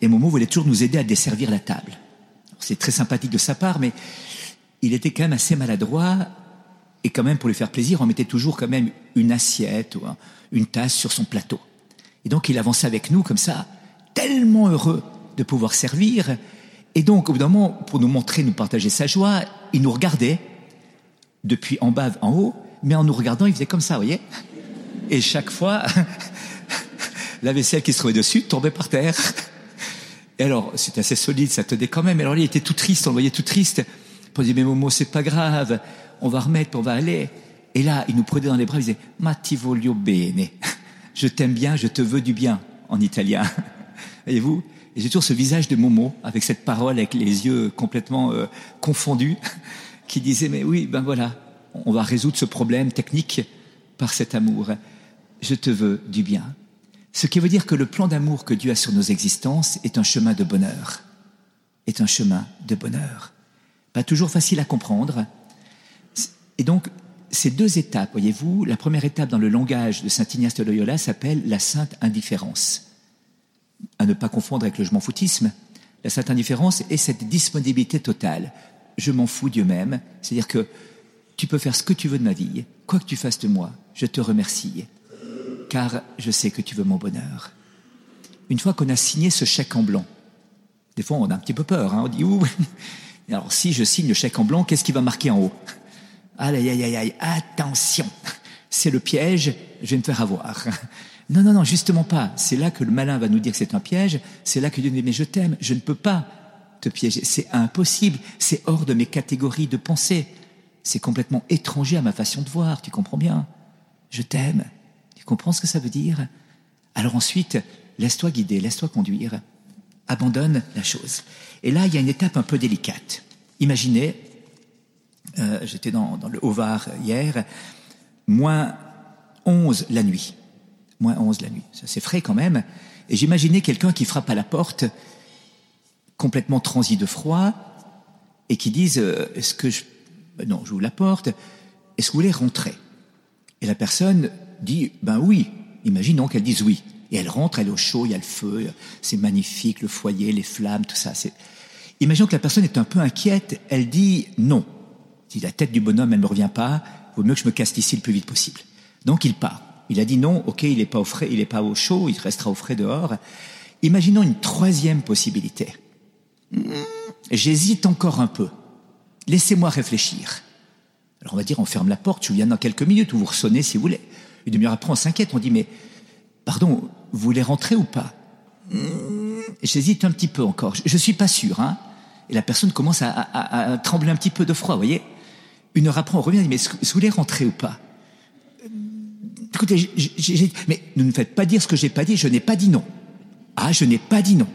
[SPEAKER 1] Et Momo voulait toujours nous aider à desservir la table. C'est très sympathique de sa part, mais il était quand même assez maladroit. Et quand même, pour lui faire plaisir, on mettait toujours quand même une assiette ou une tasse sur son plateau. Et donc, il avançait avec nous comme ça, tellement heureux de pouvoir servir. Et donc, au bout d'un moment, pour nous montrer, nous partager sa joie, il nous regardait depuis en bas en haut, mais en nous regardant, il faisait comme ça, vous voyez Et chaque fois, la vaisselle qui se trouvait dessus tombait par terre. Et alors, c'était assez solide, ça tenait quand même. Alors, il était tout triste, on le voyait tout triste. On dit, mais Momo, c'est pas grave, on va remettre, on va aller. Et là, il nous prenait dans les bras, il disait, ma voglio bene. Je t'aime bien, je te veux du bien, en italien. Voyez-vous? Et j'ai toujours ce visage de Momo, avec cette parole, avec les yeux complètement euh, confondus, qui disait, mais oui, ben voilà, on va résoudre ce problème technique par cet amour. Je te veux du bien. Ce qui veut dire que le plan d'amour que Dieu a sur nos existences est un chemin de bonheur. Est un chemin de bonheur. Pas toujours facile à comprendre. Et donc, ces deux étapes, voyez-vous, la première étape dans le langage de Saint Ignace de Loyola s'appelle la sainte indifférence. À ne pas confondre avec le je m'en foutisme. La sainte indifférence est cette disponibilité totale. Je m'en fous Dieu même. C'est-à-dire que tu peux faire ce que tu veux de ma vie, quoi que tu fasses de moi, je te remercie car je sais que tu veux mon bonheur. Une fois qu'on a signé ce chèque en blanc, des fois on a un petit peu peur, hein, on dit ouh. Alors si je signe le chèque en blanc, qu'est-ce qui va marquer en haut? Aïe aïe aïe aïe, attention, c'est le piège, je vais me faire avoir. Non non non, justement pas. C'est là que le malin va nous dire que c'est un piège. C'est là que Dieu dit mais je t'aime, je ne peux pas te piéger. C'est impossible. C'est hors de mes catégories de pensée. C'est complètement étranger à ma façon de voir. Tu comprends bien Je t'aime comprends ce que ça veut dire Alors ensuite, laisse-toi guider, laisse-toi conduire, abandonne la chose. Et là, il y a une étape un peu délicate. Imaginez, euh, j'étais dans, le Haut-Var hier, moins 11 la nuit. Moins 11 la nuit. C'est frais quand même. Et j'imaginais quelqu'un qui frappe à la porte, complètement transi de froid, et qui dise euh, Est-ce que je. Non, j'ouvre la porte. Est-ce que vous voulez rentrer? Et la personne dit ben oui. Imaginons qu'elle dise oui. Et elle rentre, elle est au chaud, il y a le feu, c'est magnifique, le foyer, les flammes, tout ça. Imaginons que la personne est un peu inquiète, elle dit non. Si la tête du bonhomme, elle ne me revient pas, vaut mieux que je me casse ici le plus vite possible. Donc il part. Il a dit non, ok, il n'est pas au frais, il n'est pas au chaud, il restera au frais dehors. Imaginons une troisième possibilité. Hmm, j'hésite encore un peu. Laissez-moi réfléchir. Alors on va dire, on ferme la porte, je viens dans quelques minutes, ou vous ressonnez si vous voulez. Une demi-heure après, on s'inquiète, on dit, mais pardon, vous voulez rentrer ou pas? J'hésite un petit peu encore, je, ne suis pas sûr. Hein et la personne commence à, trembler un petit peu de froid, vous voyez Une heure après, on revient, on dit, mais vous voulez rentrer ou pas? Écoutez, mais ne me faites pas dire ce que j'ai pas dit, je n'ai pas dit non. Ah, je n'ai pas dit non.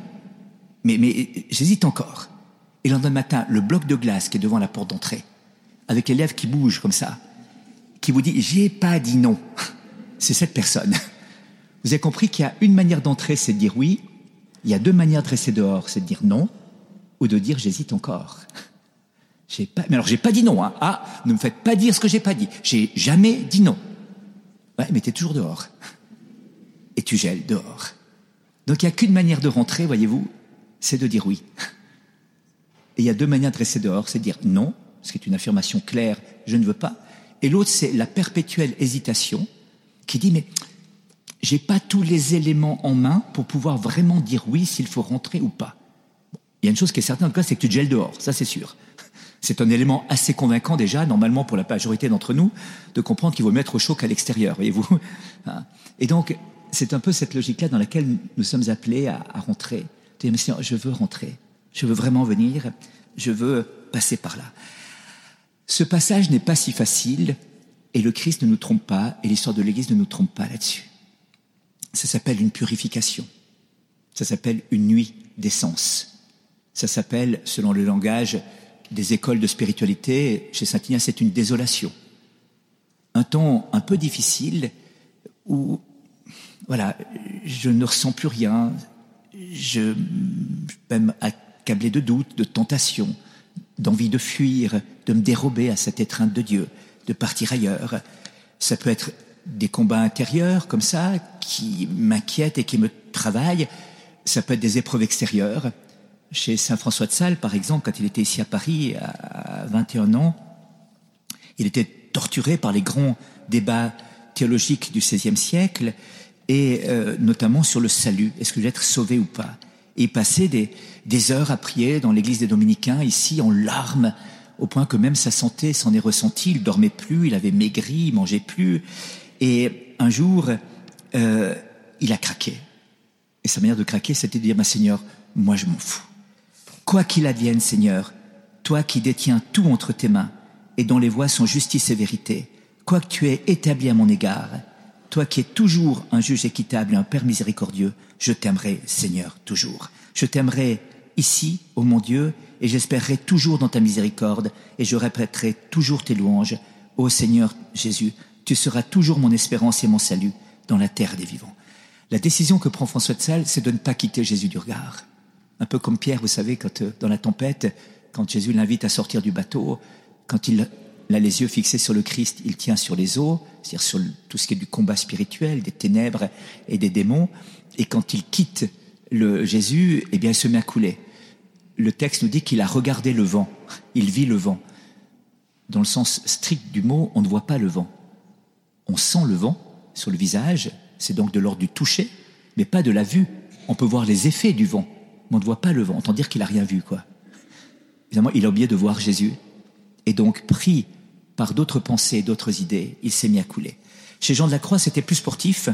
[SPEAKER 1] Mais, mais j'hésite encore. Et le lendemain matin, le bloc de glace qui est devant la porte d'entrée, avec les lèvres qui bougent comme ça, qui vous dit j'ai pas dit non, c'est cette personne. Vous avez compris qu'il y a une manière d'entrer, c'est de dire oui. Il y a deux manières de rester dehors, c'est de dire non ou de dire j'hésite encore. J'ai pas, mais alors j'ai pas dit non. Hein. Ah, ne me faites pas dire ce que j'ai pas dit. J'ai jamais dit non. Ouais, mais tu es toujours dehors. Et tu gèles dehors. Donc il n'y a qu'une manière de rentrer, voyez-vous, c'est de dire oui. Et il y a deux manières de rester dehors, c'est de dire non, ce qui est une affirmation claire, je ne veux pas. Et l'autre, c'est la perpétuelle hésitation qui dit mais j'ai pas tous les éléments en main pour pouvoir vraiment dire oui s'il faut rentrer ou pas. il y a une chose qui est certaine en tout cas, c'est que tu gèles dehors, ça c'est sûr. C'est un élément assez convaincant déjà, normalement pour la majorité d'entre nous, de comprendre qu'il vaut mettre au chaud qu'à l'extérieur, voyez-vous. Hein. Et donc, c'est un peu cette logique-là dans laquelle nous sommes appelés à, rentrer. Dire, mais Seigneur, je veux rentrer, je veux vraiment venir, je veux passer par là. Ce passage n'est pas si facile, et le Christ ne nous trompe pas, et l'histoire de l'Église ne nous trompe pas là-dessus. Ça s'appelle une purification. Ça s'appelle une nuit d'essence. Ça s'appelle, selon le langage des écoles de spiritualité, chez Saint Ignace, c'est une désolation. Un temps un peu difficile où, voilà, je ne ressens plus rien, je peux accablé de doutes, de tentations, d'envie de fuir, de me dérober à cette étreinte de Dieu, de partir ailleurs. Ça peut être des combats intérieurs comme ça qui m'inquiètent et qui me travaillent. Ça peut être des épreuves extérieures. Chez Saint François de Sales, par exemple, quand il était ici à Paris à 21 ans, il était torturé par les grands débats théologiques du XVIe siècle et euh, notamment sur le salut. Est-ce que je vais être sauvé ou pas? Et passait des, des heures à prier dans l'église des Dominicains, ici en larmes, au point que même sa santé s'en est ressentie. Il dormait plus, il avait maigri, il mangeait plus. Et un jour, euh, il a craqué. Et sa manière de craquer, c'était de dire, ma Seigneur, moi je m'en fous. Quoi qu'il advienne, Seigneur, toi qui détiens tout entre tes mains et dont les voies sont justice et vérité, quoi que tu aies établi à mon égard, toi qui es toujours un juge équitable et un Père miséricordieux, je t'aimerai, Seigneur, toujours. Je t'aimerai ici, ô mon Dieu, et j'espérerai toujours dans ta miséricorde, et je répéterai toujours tes louanges. Ô Seigneur Jésus, tu seras toujours mon espérance et mon salut dans la terre des vivants. La décision que prend François de Sales, c'est de ne pas quitter Jésus du regard. Un peu comme Pierre, vous savez, quand euh, dans la tempête, quand Jésus l'invite à sortir du bateau, quand il a les yeux fixés sur le Christ, il tient sur les eaux, c'est-à-dire sur tout ce qui est du combat spirituel, des ténèbres et des démons. Et quand il quitte le Jésus, eh bien, il se met à couler. Le texte nous dit qu'il a regardé le vent, il vit le vent. Dans le sens strict du mot, on ne voit pas le vent. On sent le vent sur le visage, c'est donc de l'ordre du toucher, mais pas de la vue. On peut voir les effets du vent, mais on ne voit pas le vent. Autant dire qu'il n'a rien vu, quoi. Évidemment, il a oublié de voir Jésus. Et donc, pris par d'autres pensées, d'autres idées, il s'est mis à couler. Chez Jean de la Croix, c'était plus sportif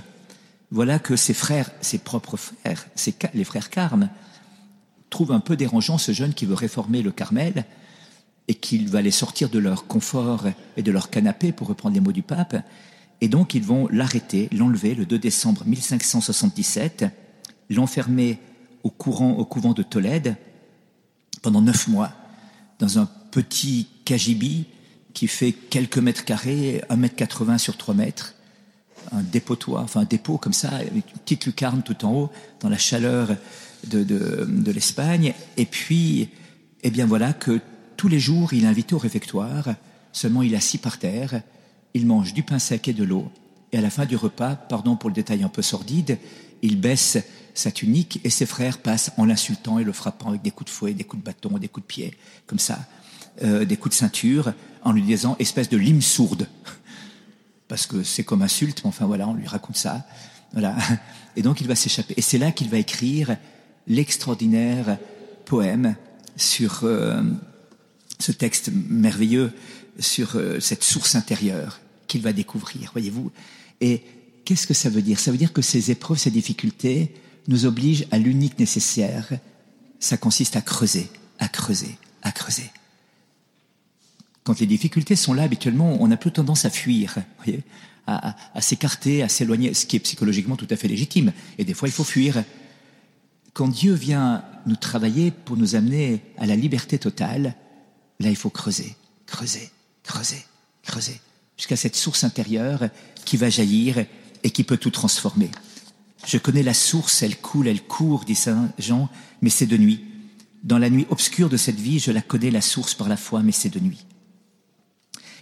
[SPEAKER 1] voilà que ses frères, ses propres frères, les frères Carmes, trouvent un peu dérangeant ce jeune qui veut réformer le Carmel et qu'il va les sortir de leur confort et de leur canapé, pour reprendre les mots du pape. Et donc ils vont l'arrêter, l'enlever le 2 décembre 1577, l'enfermer au, courant, au couvent de Tolède pendant neuf mois, dans un petit cagibi qui fait quelques mètres carrés, un mètre quatre-vingts sur trois mètres, un dépotoir, enfin un dépôt comme ça, avec une petite lucarne tout en haut, dans la chaleur de, de, l'Espagne. Et puis, eh bien voilà que tous les jours, il est invité au réfectoire, seulement il est assis par terre, il mange du pain sec et de l'eau, et à la fin du repas, pardon pour le détail un peu sordide, il baisse sa tunique et ses frères passent en l'insultant et le frappant avec des coups de fouet, des coups de bâton, des coups de pied, comme ça, euh, des coups de ceinture, en lui disant espèce de lime sourde parce que c'est comme insulte, mais enfin voilà, on lui raconte ça. Voilà. Et donc il va s'échapper. Et c'est là qu'il va écrire l'extraordinaire poème sur euh, ce texte merveilleux, sur euh, cette source intérieure qu'il va découvrir, voyez-vous. Et qu'est-ce que ça veut dire? Ça veut dire que ces épreuves, ces difficultés nous obligent à l'unique nécessaire. Ça consiste à creuser, à creuser, à creuser. Quand les difficultés sont là, habituellement, on a plus tendance à fuir, à s'écarter, à s'éloigner, ce qui est psychologiquement tout à fait légitime. Et des fois, il faut fuir. Quand Dieu vient nous travailler pour nous amener à la liberté totale, là, il faut creuser, creuser, creuser, creuser, jusqu'à cette source intérieure qui va jaillir et qui peut tout transformer. Je connais la source, elle coule, elle court, dit Saint Jean, mais c'est de nuit. Dans la nuit obscure de cette vie, je la connais, la source par la foi, mais c'est de nuit.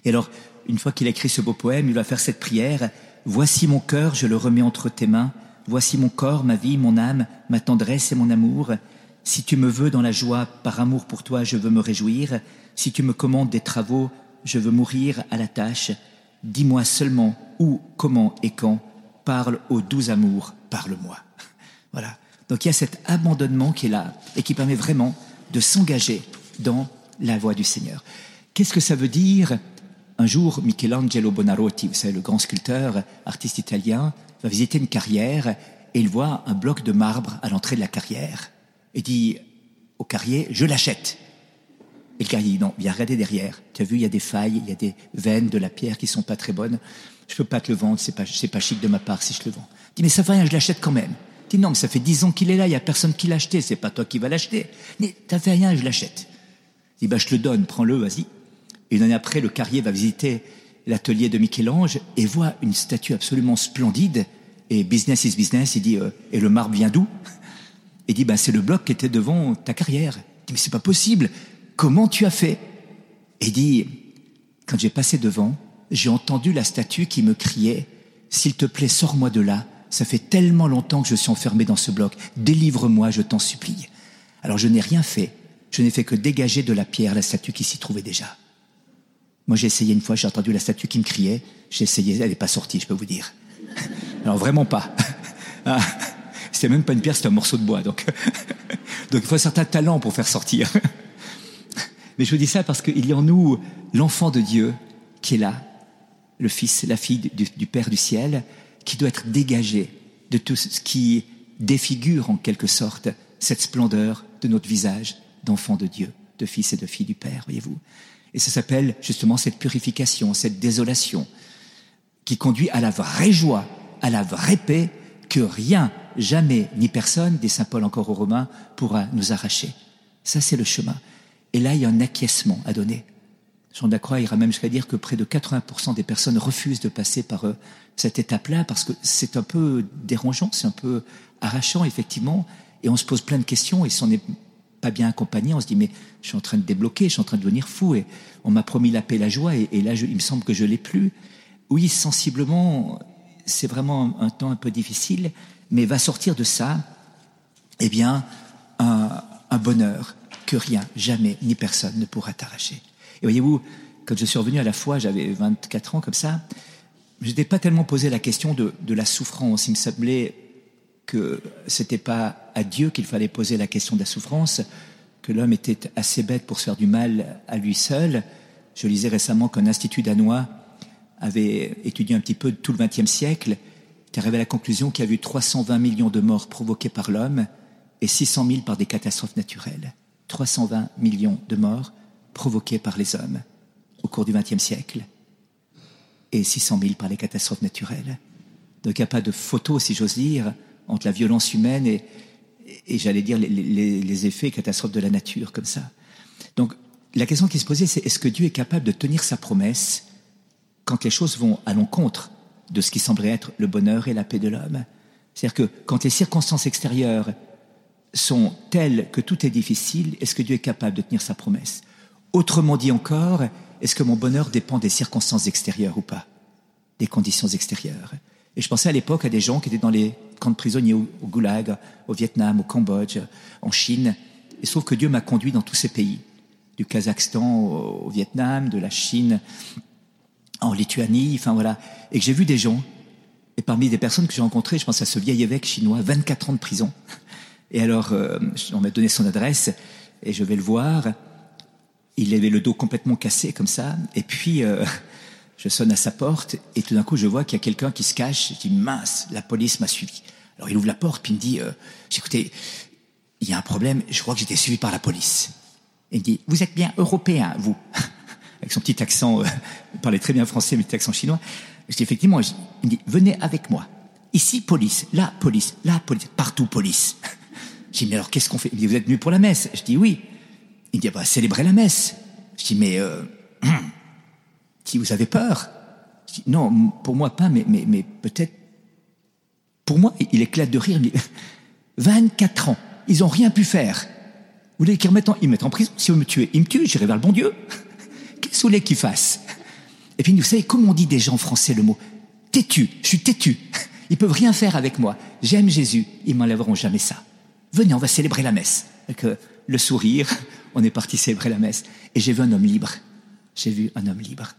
[SPEAKER 1] Et alors, une fois qu'il a écrit ce beau poème, il va faire cette prière. Voici mon cœur, je le remets entre tes mains. Voici mon corps, ma vie, mon âme, ma tendresse et mon amour. Si tu me veux dans la joie, par amour pour toi, je veux me réjouir. Si tu me commandes des travaux, je veux mourir à la tâche. Dis-moi seulement où, comment et quand. Parle au doux amour, parle-moi. Voilà. Donc il y a cet abandonnement qui est là et qui permet vraiment de s'engager dans la voie du Seigneur. Qu'est-ce que ça veut dire Un jour, Michelangelo Bonarotti, savez, le grand sculpteur, artiste italien, va visiter une carrière et il voit un bloc de marbre à l'entrée de la carrière et dit au carrier, je l'achète. Et le carrier dit, non, viens regarder derrière. Tu as vu, il y a des failles, il y a des veines de la pierre qui sont pas très bonnes. Je peux pas te le vendre, c'est pas, c'est pas chic de ma part si je le vends. Il dit, mais ça fait rien, je l'achète quand même. Il dit, non, mais ça fait dix ans qu'il est là, il y a personne qui l'a acheté, c'est pas toi qui vas l'acheter. Mais t'as fait rien, je l'achète. Il dit, bah, je te le donne, prends-le, vas-y. Une année après, le carrier va visiter l'atelier de Michel-Ange et voit une statue absolument splendide. Et business is business, il dit, euh, et le marbre vient d'où? Il dit, bah, c'est le bloc qui était devant ta carrière. Il dit, mais c'est pas possible. Comment tu as fait? Et il dit, quand j'ai passé devant, j'ai entendu la statue qui me criait, s'il te plaît, sors-moi de là. Ça fait tellement longtemps que je suis enfermé dans ce bloc. Délivre-moi, je t'en supplie. Alors je n'ai rien fait. Je n'ai fait que dégager de la pierre la statue qui s'y trouvait déjà. Moi, j'ai essayé une fois, j'ai entendu la statue qui me criait. J'ai essayé, elle n'est pas sortie, je peux vous dire. Alors vraiment pas. Ah, c'était même pas une pierre, c'était un morceau de bois. Donc, donc il faut un certain talent pour faire sortir. Mais je vous dis ça parce qu'il y a en nous l'enfant de Dieu qui est là, le fils, la fille du, du, Père du ciel, qui doit être dégagé de tout ce qui défigure en quelque sorte cette splendeur de notre visage d'enfant de Dieu, de fils et de fille du Père, voyez-vous. Et ça s'appelle justement cette purification, cette désolation, qui conduit à la vraie joie, à la vraie paix que rien, jamais, ni personne, dit Saint Paul encore aux Romains, pourra nous arracher. Ça, c'est le chemin. Et là, il y a un acquiescement à donner. Jean Dacroix ira même jusqu'à dire que près de 80% des personnes refusent de passer par euh, cette étape-là parce que c'est un peu dérangeant, c'est un peu arrachant, effectivement, et on se pose plein de questions et si on n'est pas bien accompagné, on se dit mais je suis en train de débloquer, je suis en train de devenir fou et on m'a promis la paix, la joie et, là il me semble que je l'ai plus. Oui, sensiblement, c'est vraiment un, temps un peu difficile, mais va sortir de ça, eh bien, un, un bonheur que rien, jamais, ni personne ne pourra t'arracher. Et voyez-vous, quand je suis revenu à la foi, j'avais 24 ans comme ça, je n'étais pas tellement posé la question de, de la souffrance. Il me semblait que c'était pas à Dieu qu'il fallait poser la question de la souffrance, que l'homme était assez bête pour se faire du mal à lui seul. Je lisais récemment qu'un institut danois avait étudié un petit peu tout le XXe siècle, était arrivé à la conclusion qu'il y avait eu 320 millions de morts provoquées par l'homme et 600 000 par des catastrophes naturelles. 320 millions de morts provoquées par les hommes au cours du XXe siècle et 600 000 par les catastrophes naturelles. Donc il n'y a pas de photo, si j'ose dire, entre la violence humaine et, j'allais dire les, effets catastrophes de la nature comme ça. Donc la question qui se posait, c'est est-ce que Dieu est capable de tenir sa promesse quand les choses vont à l'encontre de ce qui semblerait être le bonheur et la paix de l'homme? C'est-à-dire que quand les circonstances extérieures sont telles que tout est difficile, est-ce que Dieu est capable de tenir sa promesse? Autrement dit encore, est-ce que mon bonheur dépend des circonstances extérieures ou pas? Des conditions extérieures. Et je pensais à l'époque à des gens qui étaient dans les camps de prisonniers au, au Goulag, au Vietnam, au Cambodge, en Chine. Et sauf que Dieu m'a conduit dans tous ces pays, du Kazakhstan au, Vietnam, de la Chine en Lituanie, enfin voilà, et que j'ai vu des gens, et parmi des personnes que j'ai rencontrées, je pense à ce vieil évêque chinois, 24 ans de prison, et alors, euh, on m'a donné son adresse et je vais le voir. Il avait le dos complètement cassé comme ça. Et puis, euh, Je sonne à sa porte et tout d'un coup, je vois qu'il y a quelqu'un qui se cache. Je dis mince, la police m'a suivi. Alors il ouvre la porte puis il me dit, euh, écoutez, il y a un problème. Je crois que j'étais suivi par la police. Il me dit, vous êtes bien européen, vous Avec son petit accent, euh, il parlait très bien français, mais petit accent chinois. Je dis effectivement, il me dit, venez avec moi. Ici, police. Là, police. Là, police. Partout, police. Je dis, mais alors qu'est-ce qu'on fait? Il me dit, vous êtes venu pour la messe? Je dis, oui. Il me dit, bah, célébrer la messe. Je dis, mais euh, si vous avez peur Je dis, non, pour moi pas, mais, mais, mais peut-être. Pour moi, il éclate de rire. Dit, 24 ans, ils n'ont rien pu faire. Vous voulez qu'ils remettent en, ils mettent en prison Si vous me tuez, ils me tuent, j'irai vers le bon Dieu. Qu'est-ce que vous voulez qu'ils fassent? Et puis, vous savez, comment on dit déjà en français le mot Têtu, je suis têtu. Ils peuvent rien faire avec moi. J'aime Jésus, ils m'enlèveront jamais ça. Venez, on va célébrer la messe. Avec euh, le sourire, on est parti célébrer la messe. Et j'ai vu un homme libre. J'ai vu un homme libre.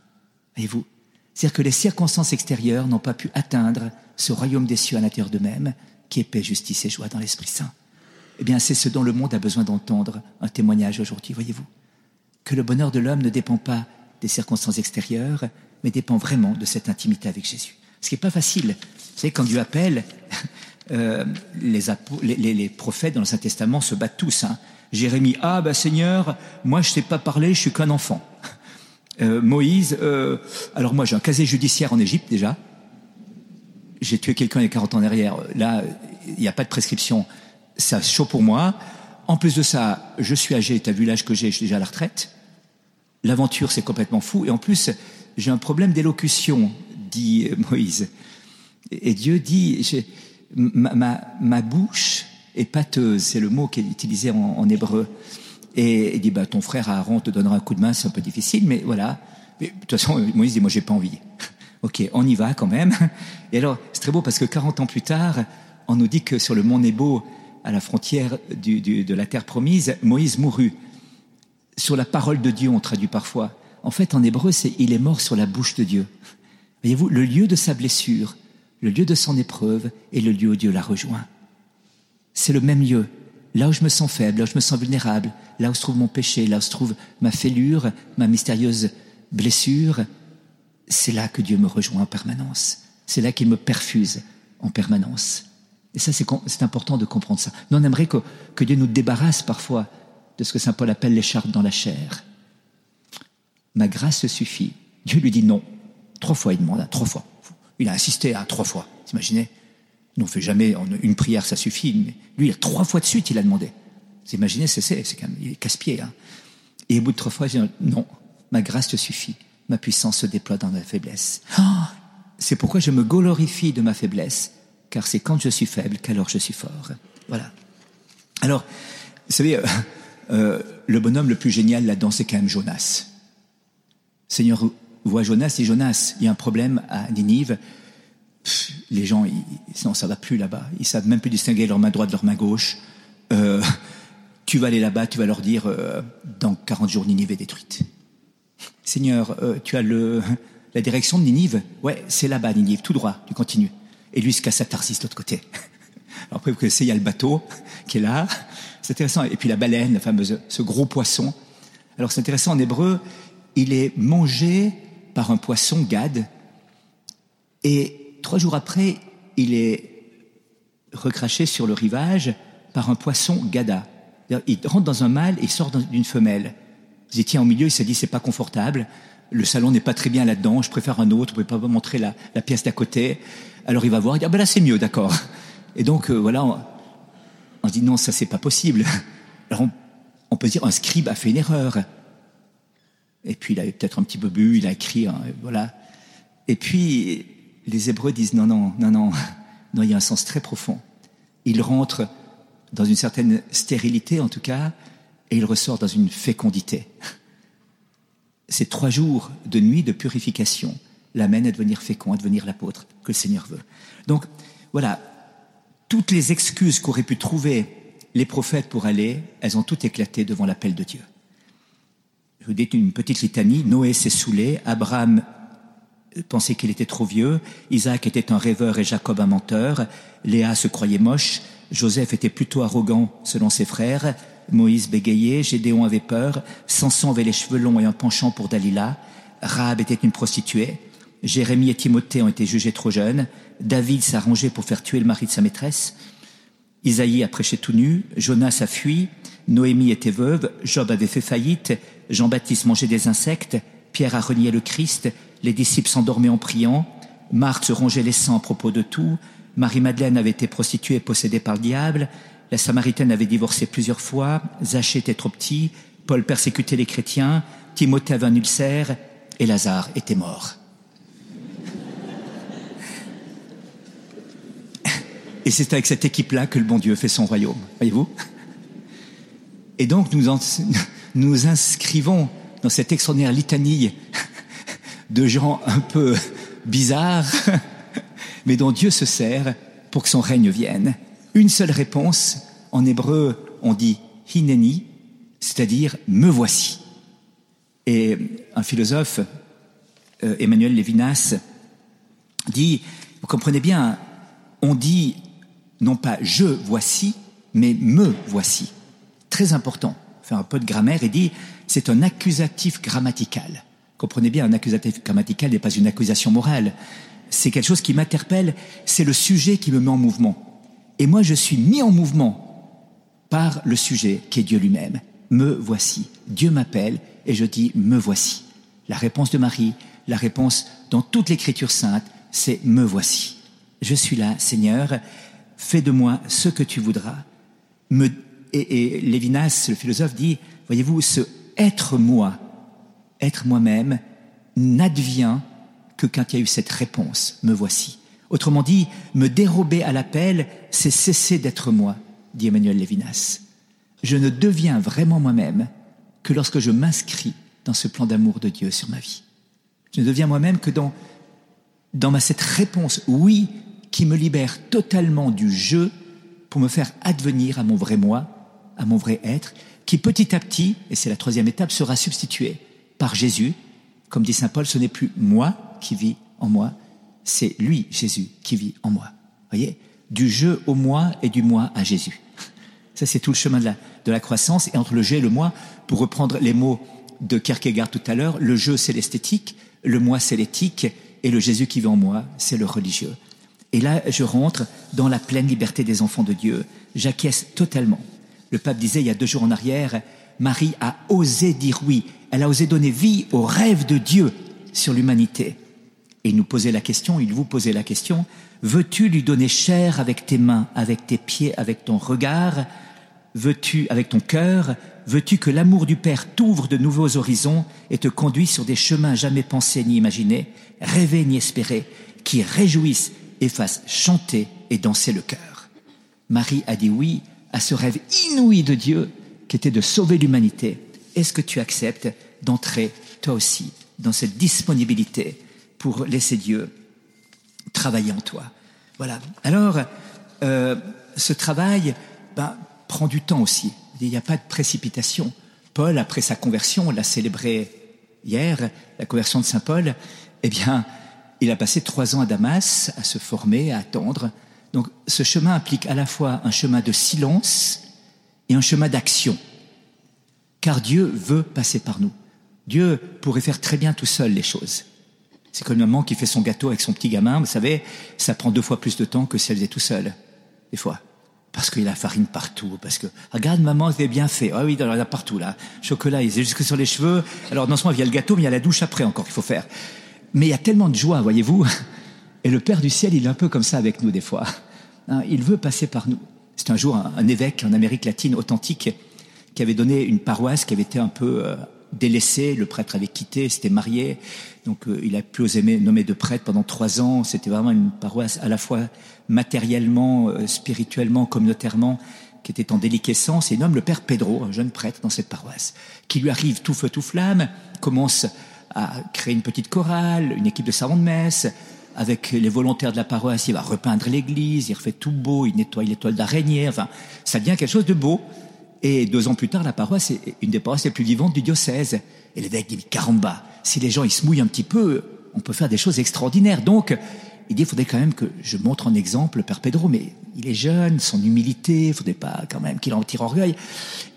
[SPEAKER 1] Voyez-vous C'est-à-dire que les circonstances extérieures n'ont pas pu atteindre ce royaume des cieux à l'intérieur d'eux-mêmes, qui est paix, justice et joie dans l'Esprit Saint. Eh bien, c'est ce dont le monde a besoin d'entendre un témoignage aujourd'hui, voyez-vous. Que le bonheur de l'homme ne dépend pas des circonstances extérieures, mais dépend vraiment de cette intimité avec Jésus. Ce qui n'est pas facile. Vous savez, quand Dieu appelle, euh, les, les, les, prophètes dans l'Ancien Testament se battent tous. Hein. Jérémie, ah bah Seigneur, moi je ne sais pas parler, je suis qu'un enfant. Euh, Moïse, euh, alors moi j'ai un casier judiciaire en Égypte déjà. J'ai tué quelqu'un il y a 40 ans derrière. Là, il n'y a pas de prescription. C'est chaud pour moi. En plus de ça, je suis âgé, tu as vu l'âge que j'ai, je suis déjà à la retraite. L'aventure, c'est complètement fou. Et en plus, j'ai un problème d'élocution, dit Moïse. Et Dieu dit, ma, bouche est pâteuse, c'est le mot qui est utilisé en hébreu. Et il dit, bah, ton frère Aaron te donnera un coup de main, c'est un peu difficile, mais voilà. De toute façon, Moïse dit, moi, j'ai pas envie. ok, on y va quand même. Et alors, c'est très beau parce que 40 ans plus tard, on nous dit que sur le mont Nebo, à la frontière du, de la terre promise, Moïse mourut. Sur la parole de Dieu, on traduit parfois. En fait, en hébreu, c'est il est mort sur la bouche de Dieu. Voyez-vous, le lieu de sa blessure, le lieu de son épreuve et le lieu où Dieu l'a rejoint. C'est le même lieu. Là où je me sens faible, là où je me sens vulnérable, là où se trouve mon péché, là où se trouve ma fêlure, ma mystérieuse blessure, c'est là que Dieu me rejoint en permanence. C'est là qu'il me perfuse en permanence. Et ça, c'est important de comprendre ça. Nous, on aimerait que, Dieu nous débarrasse parfois de ce que Saint Paul appelle l'écharpe dans la chair. Ma grâce suffit. Dieu lui dit non. Trois fois, il demande, trois fois. Il a insisté à trois fois. Vous imaginez Nous, on fait jamais une prière, ça suffit. Mais lui, trois fois de suite, il a demandé. Vous imaginez, c'est, c'est, quand même, il est casse-pied. Hein. Et au bout de trois fois, il dit non, ma grâce te suffit. Ma puissance se déploie dans ma faiblesse. Oh c'est pourquoi je me glorifie de ma faiblesse, car c'est quand je suis faible qu'alors je suis fort. Voilà. Alors, vous savez, euh, euh, le bonhomme le plus génial là-dedans, c'est quand même Jonas. Seigneur voit Jonas et Jonas, il y a un problème à Ninive. Les gens, ils, non, ça va plus là-bas. Ils savent même plus distinguer leur main droite de leur main gauche. Euh, tu vas aller là-bas, tu vas leur dire, euh, dans 40 jours, Ninive est détruite. Seigneur, euh, tu as le, la direction de Ninive? Ouais, c'est là-bas, Ninive, tout droit, tu continues. Et lui, se casse à Tarsis de l'autre côté. Alors après, vous connaissez, il y a le bateau qui est là. C'est intéressant. Et puis la baleine, la fameuse, ce gros poisson. Alors c'est intéressant, en hébreu, il est mangé par un poisson gade. Et trois jours après, il est recraché sur le rivage par un poisson gada. Il rentre dans un mâle et il sort d'une femelle. Il tient au milieu, il s'est dit c'est pas confortable. Le salon n'est pas très bien là-dedans, je préfère un autre, vous pouvez pas montrer la, pièce d'à côté. Alors il va voir, il dit ah ben là c'est mieux, d'accord. Et donc euh, voilà, on, se dit non, ça c'est pas possible. Alors on, on, peut dire un scribe a fait une erreur. Et puis il a peut-être un petit peu bu, il a écrit, hein, voilà. Et puis les Hébreux disent non, non, non, non, non, il y a un sens très profond. Il rentre dans une certaine stérilité en tout cas, et il ressort dans une fécondité. Ces trois jours de nuit de purification l'amènent à devenir fécond, à devenir l'apôtre que le Seigneur veut. Donc voilà, toutes les excuses qu'auraient pu trouver les prophètes pour aller, elles ont toutes éclaté devant l'appel de Dieu. Je vous dis une petite litanie. Noé s'est saoulé, Abraham pensait qu'il était trop vieux, Isaac était un rêveur et Jacob un menteur, Léa se croyait moche, Joseph était plutôt arrogant selon ses frères, Moïse bégayait, Gédéon avait peur, Samson avait les cheveux longs et un penchant pour Dalila, Rahab était une prostituée, Jérémie et Timothée ont été jugés trop jeunes. David arrangé pour faire tuer le mari de sa maîtresse. Isaïe a prêché tout nu. Jonas a fui. Noémie était veuve. Job avait fait faillite. Jean-Baptiste mangeait des insectes. Pierre a renié le Christ. Les disciples s'endormaient en priant. Marthe se rongeait les sangs à propos de tout. Marie-Madeleine avait été prostituée et possédée par le diable. La Samaritaine avait divorcé plusieurs fois. Zachée était trop petit. Paul persécutait les chrétiens. Timothée avait un ulcère. Et Lazare était mort. Et c'est avec cette équipe-là que le bon Dieu fait son royaume, voyez-vous? Et donc nous, nous inscrivons dans cette extraordinaire litanie de gens un peu bizarres, mais dont Dieu se sert pour que son règne vienne. Une seule réponse, en hébreu on dit hineni, c'est-à-dire me voici. Et un philosophe, euh, Emmanuel Lévinas, dit, vous comprenez bien, on dit non pas je voici, mais me voici. Très important. Faire un peu de grammaire et dit c'est un accusatif grammatical. Comprenez bien, un accusatif grammatical n'est pas une accusation morale. C'est quelque chose qui m'interpelle, c'est le sujet qui me met en mouvement. Et moi, je suis mis en mouvement par le sujet qui est Dieu lui-même. Me voici. Dieu m'appelle et je dis me voici. La réponse de Marie, la réponse dans toute l'écriture sainte, c'est me voici. Je suis là, Seigneur, fais de moi ce que tu voudras. Me, et, Lévinas, le philosophe, dit, voyez-vous, ce être moi, être moi-même, n'advient que quand il y a eu cette réponse, me voici. Autrement dit, me dérober à l'appel, c'est cesser d'être moi, dit Emmanuel Lévinas. Je ne deviens vraiment moi-même que lorsque je m'inscris dans ce plan d'amour de Dieu sur ma vie. Je ne deviens moi-même que dans, cette réponse, oui, qui me libère totalement du jeu pour me faire advenir à mon vrai moi, à mon vrai être, qui petit à petit, et c'est la troisième étape, sera substitué par Jésus. Comme dit Saint Paul, ce n'est plus moi qui vis en moi, c'est lui, Jésus, qui vit en moi. Voyez Du jeu au moi et du moi à Jésus. Ça, c'est tout le chemin de la, de la croissance. Et entre le jeu et le moi, pour reprendre les mots de Kierkegaard tout à l'heure, le jeu, c'est l'esthétique, le moi, c'est l'éthique, et le Jésus qui vit en moi, c'est le religieux. Et là, je rentre dans la pleine liberté des enfants de Dieu. J'acquiesce totalement. Le pape disait il y a deux jours en arrière, Marie a osé dire oui. Elle a osé donner vie au rêve de Dieu sur l'humanité. Et nous posait la question, il vous posait la question, veux-tu lui donner chair avec tes mains, avec tes pieds, avec ton regard? Veux-tu, avec ton cœur, veux-tu que l'amour du Père t'ouvre de nouveaux horizons et te conduise sur des chemins jamais pensés ni imaginés, rêvés ni espérés, qui réjouissent et fasse chanter et danser le cœur? Marie a dit oui à ce rêve inouï de Dieu qui était de sauver l'humanité. Est-ce que tu acceptes d'entrer, toi aussi, dans cette disponibilité pour laisser Dieu travailler en toi? Voilà. Alors, euh, ce travail ben, prend du temps aussi. Il n'y a pas de précipitation. Paul, après sa conversion, on l'a célébré hier, la conversion de Saint Paul, eh bien, il a passé trois ans à Damas à se former, à attendre. Donc ce chemin implique à la fois un chemin de silence et un chemin d'action. Car Dieu veut passer par nous. Dieu pourrait faire très bien tout seul les choses. C'est comme une maman qui fait son gâteau avec son petit gamin, vous savez, ça prend deux fois plus de temps que si elle faisait tout seul, des fois. Parce qu'il a farine partout, parce que, regarde maman, c'est bien fait. Ah oui, il y en a partout là. Chocolat, il est jusque sur les cheveux. Alors non seulement il y a le gâteau, mais il y a la douche après encore qu'il faut faire. Mais il y a tellement de joie, voyez-vous. Et le Père du ciel, il est un peu comme ça avec nous des fois. Hein, il veut passer par nous. C'est un jour un, évêque en Amérique latine authentique qui avait donné une paroisse qui avait été un peu euh, délaissée. Le prêtre avait quitté, s'était marié. Donc euh, il a pu oser nommer de prêtre pendant trois ans. C'était vraiment une paroisse à la fois matériellement, euh, spirituellement, communautairement, qui était en déliquescence. Et il nomme le Père Pedro, un jeune prêtre dans cette paroisse, qui lui arrive tout feu, tout flamme, commence à créer une petite chorale, une équipe de savants de messe. Avec les volontaires de la paroisse, il va repeindre l'église, il refait tout beau, il nettoie l'étoile d'araignée. Enfin, ça devient quelque chose de beau. Et deux ans plus tard, la paroisse est une des paroisses les plus vivantes du diocèse. Et l'évêque dit, caramba, si les gens ils se mouillent un petit peu, on peut faire des choses extraordinaires. Donc, il dit, il faudrait quand même que je montre en exemple Père Pedro, mais il est jeune, son humilité, il faudrait pas quand même qu'il en tire orgueil.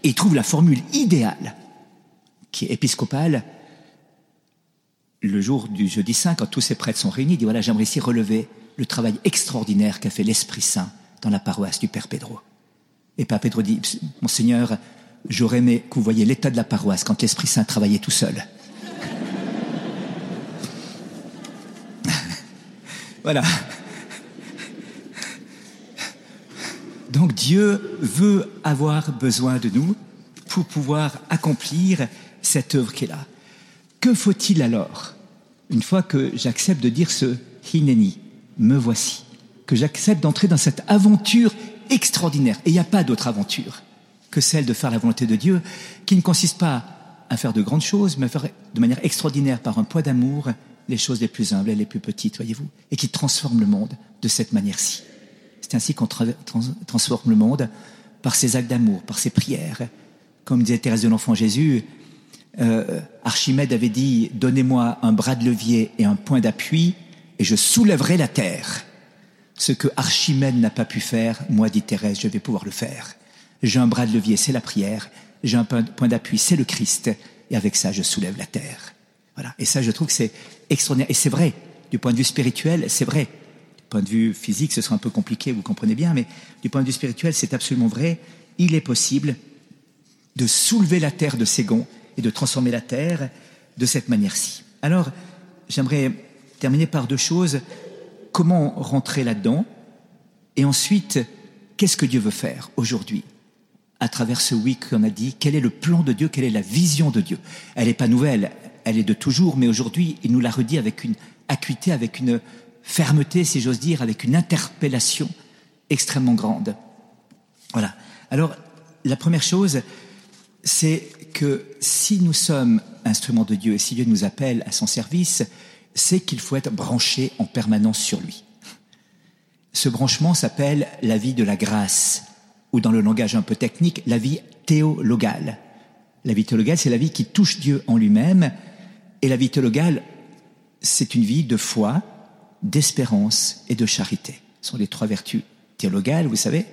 [SPEAKER 1] Et il trouve la formule idéale, qui est épiscopale, le jour du jeudi saint, quand tous ces prêtres sont réunis, il dit voilà, j'aimerais ici relever le travail extraordinaire qu'a fait l'Esprit Saint dans la paroisse du Père Pedro. Et Père Pedro dit, Monseigneur, j'aurais aimé que vous voyiez l'état de la paroisse quand l'Esprit Saint travaillait tout seul. voilà. Donc Dieu veut avoir besoin de nous pour pouvoir accomplir cette œuvre qui est là. Que faut-il alors Une fois que j'accepte de dire ce hineni, me voici, que j'accepte d'entrer dans cette aventure extraordinaire, et il n'y a pas d'autre aventure que celle de faire la volonté de Dieu, qui ne consiste pas à faire de grandes choses, mais à faire de manière extraordinaire par un poids d'amour les choses les plus humbles et les plus petites, voyez-vous, et qui transforme le monde de cette manière-ci. C'est ainsi qu'on transforme le monde par ses actes d'amour, par ses prières. Comme disait Thérèse de l'Enfant Jésus, euh, Archimède avait dit Donnez-moi un bras de levier et un point d'appui, et je soulèverai la terre. Ce que Archimède n'a pas pu faire, moi, dit Thérèse, je vais pouvoir le faire. J'ai un bras de levier, c'est la prière. J'ai un point d'appui, c'est le Christ. Et avec ça, je soulève la terre. Voilà. Et ça, je trouve que c'est extraordinaire. Et c'est vrai. Du point de vue spirituel, c'est vrai point de vue physique, ce sera un peu compliqué, vous comprenez bien, mais du point de vue spirituel, c'est absolument vrai. Il est possible de soulever la terre de ses gonds et de transformer la terre de cette manière-ci. Alors, j'aimerais terminer par deux choses. Comment rentrer là-dedans Et ensuite, qu'est-ce que Dieu veut faire aujourd'hui à travers ce oui qu'on a dit Quel est le plan de Dieu Quelle est la vision de Dieu Elle n'est pas nouvelle, elle est de toujours, mais aujourd'hui, il nous la redit avec une acuité, avec une fermeté, si j'ose dire, avec une interpellation extrêmement grande. Voilà. Alors, la première chose, c'est que si nous sommes instruments de Dieu et si Dieu nous appelle à son service, c'est qu'il faut être branché en permanence sur lui. Ce branchement s'appelle la vie de la grâce, ou dans le langage un peu technique, la vie théologale. La vie théologale, c'est la vie qui touche Dieu en lui-même, et la vie théologale, c'est une vie de foi, d'espérance et de charité. Ce sont les trois vertus théologales, vous savez,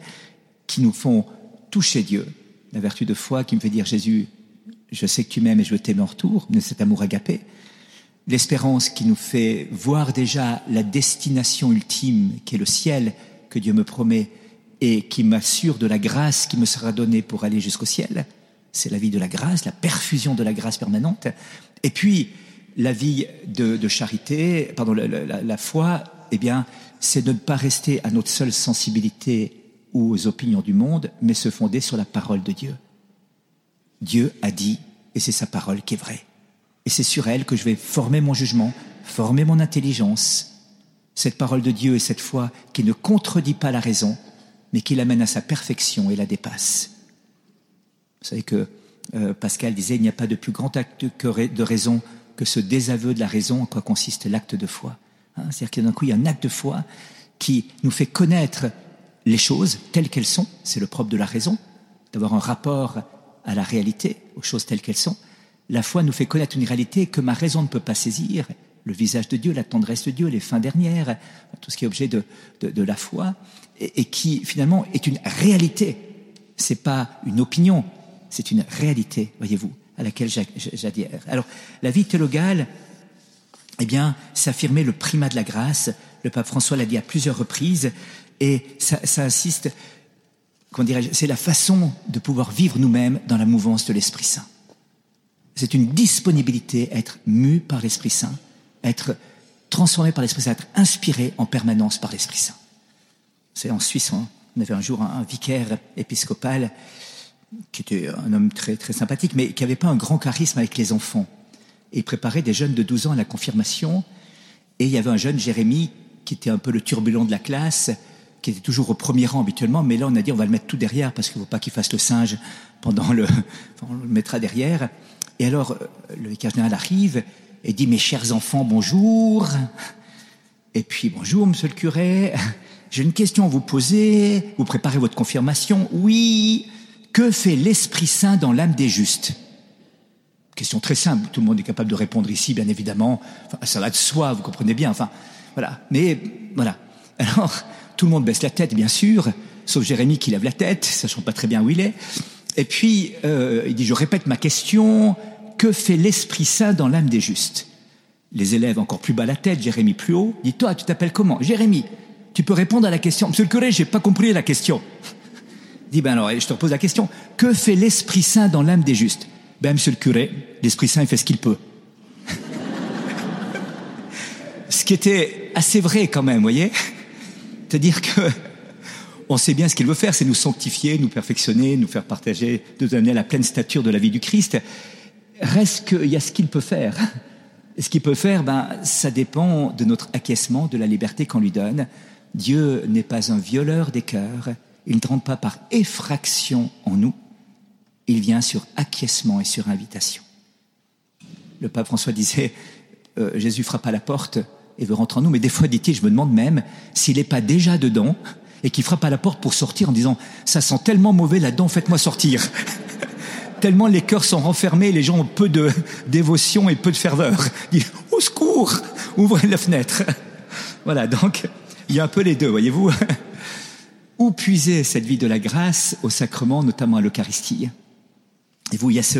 [SPEAKER 1] qui nous font toucher Dieu. La vertu de foi qui me fait dire Jésus, je sais que tu m'aimes et je veux t'aimer en retour, de cet amour agapé. L'espérance qui nous fait voir déjà la destination ultime qui est le ciel que Dieu me promet et qui m'assure de la grâce qui me sera donnée pour aller jusqu'au ciel. C'est la vie de la grâce, la perfusion de la grâce permanente. Et puis, la vie de, charité, pardon, la, foi, eh bien, c'est de ne pas rester à notre seule sensibilité ou aux opinions du monde, mais se fonder sur la parole de Dieu. Dieu a dit, et c'est sa parole qui est vraie. Et c'est sur elle que je vais former mon jugement, former mon intelligence. Cette parole de Dieu et cette foi qui ne contredit pas la raison, mais qui l'amène à sa perfection et la dépasse. Vous savez que euh, Pascal disait, il n'y a pas de plus grand acte de raison que ce désaveu de la raison en quoi consiste l'acte de foi. Hein, C'est-à-dire qu'il il y a un acte de foi qui nous fait connaître les choses telles qu'elles sont. C'est le propre de la raison, d'avoir un rapport à la réalité, aux choses telles qu'elles sont. La foi nous fait connaître une réalité que ma raison ne peut pas saisir, le visage de Dieu, la tendresse de Dieu, les fins dernières, tout ce qui est objet de, de, la foi, et, qui finalement est une réalité. C'est pas une opinion, c'est une réalité, voyez-vous à laquelle j'adhère. Alors, la vie théologale, eh bien, s'affirmer le primat de la grâce. Le pape François l'a dit à plusieurs reprises, et ça, insiste, c'est la façon de pouvoir vivre nous-mêmes dans la mouvance de l'Esprit Saint. C'est une disponibilité à être mu par l'Esprit Saint, être transformé par l'Esprit Saint, être inspiré en permanence par l'Esprit Saint. C'est en Suisse, hein. on avait un jour un vicaire épiscopal qui était un homme très, très sympathique, mais qui n'avait pas un grand charisme avec les enfants. Il préparait des jeunes de 12 ans à la confirmation. Et il y avait un jeune, Jérémie, qui était un peu le turbulent de la classe, qui était toujours au premier rang habituellement, mais là on a dit on va le mettre tout derrière parce qu'il ne faut pas qu'il fasse le singe pendant le... on le mettra derrière. Et alors euh, le vicaire général arrive et dit mes chers enfants, bonjour. Et puis bonjour monsieur le curé, j'ai une question à vous poser, vous préparez votre confirmation Oui. Que fait l'Esprit Saint dans l'âme des justes? Question très simple, tout le monde est capable de répondre ici, bien évidemment. ça va de soi, vous comprenez bien. Enfin, voilà. Mais voilà. Alors, tout le monde baisse la tête, bien sûr, sauf Jérémie qui lève la tête, sachant pas très bien où il est. Et puis, euh, il dit, je répète ma question, que fait l'Esprit Saint dans l'âme des justes? Les élèves encore plus bas la tête, Jérémie plus haut. Dis toi, tu t'appelles comment? Jérémie. Tu peux répondre à la question. Monsieur le curé, j'ai pas compris la question. Dis ben alors, je te repose la question. Que fait l'Esprit Saint dans l'âme des justes? Ben, monsieur le curé, l'Esprit Saint, il fait ce qu'il peut. ce qui était assez vrai quand même, voyez? C'est-à-dire que on sait bien ce qu'il veut faire, c'est nous sanctifier, nous perfectionner, nous faire partager, nous donner à la pleine stature de la vie du Christ. Reste qu'il y a ce qu'il peut faire. Et ce qu'il peut faire, ben, ça dépend de notre acquiescement, de la liberté qu'on lui donne. Dieu n'est pas un violeur des cœurs, il ne rentre pas par effraction en nous, il vient sur acquiescement et sur invitation. Le pape François disait, euh, Jésus frappe à la porte et veut rentrer en nous, mais des fois, dit-il, je me demande même s'il n'est pas déjà dedans et qu'il frappe à la porte pour sortir en disant, ça sent tellement mauvais là-dedans, faites-moi sortir. tellement les cœurs sont renfermés, les gens ont peu de dévotion et peu de ferveur. Il dit, au secours, ouvrez la fenêtre. Voilà, donc il y a un peu les deux, voyez-vous. Où puiser cette vie de la grâce au sacrement, notamment à l'Eucharistie? Et vous, il y a ce,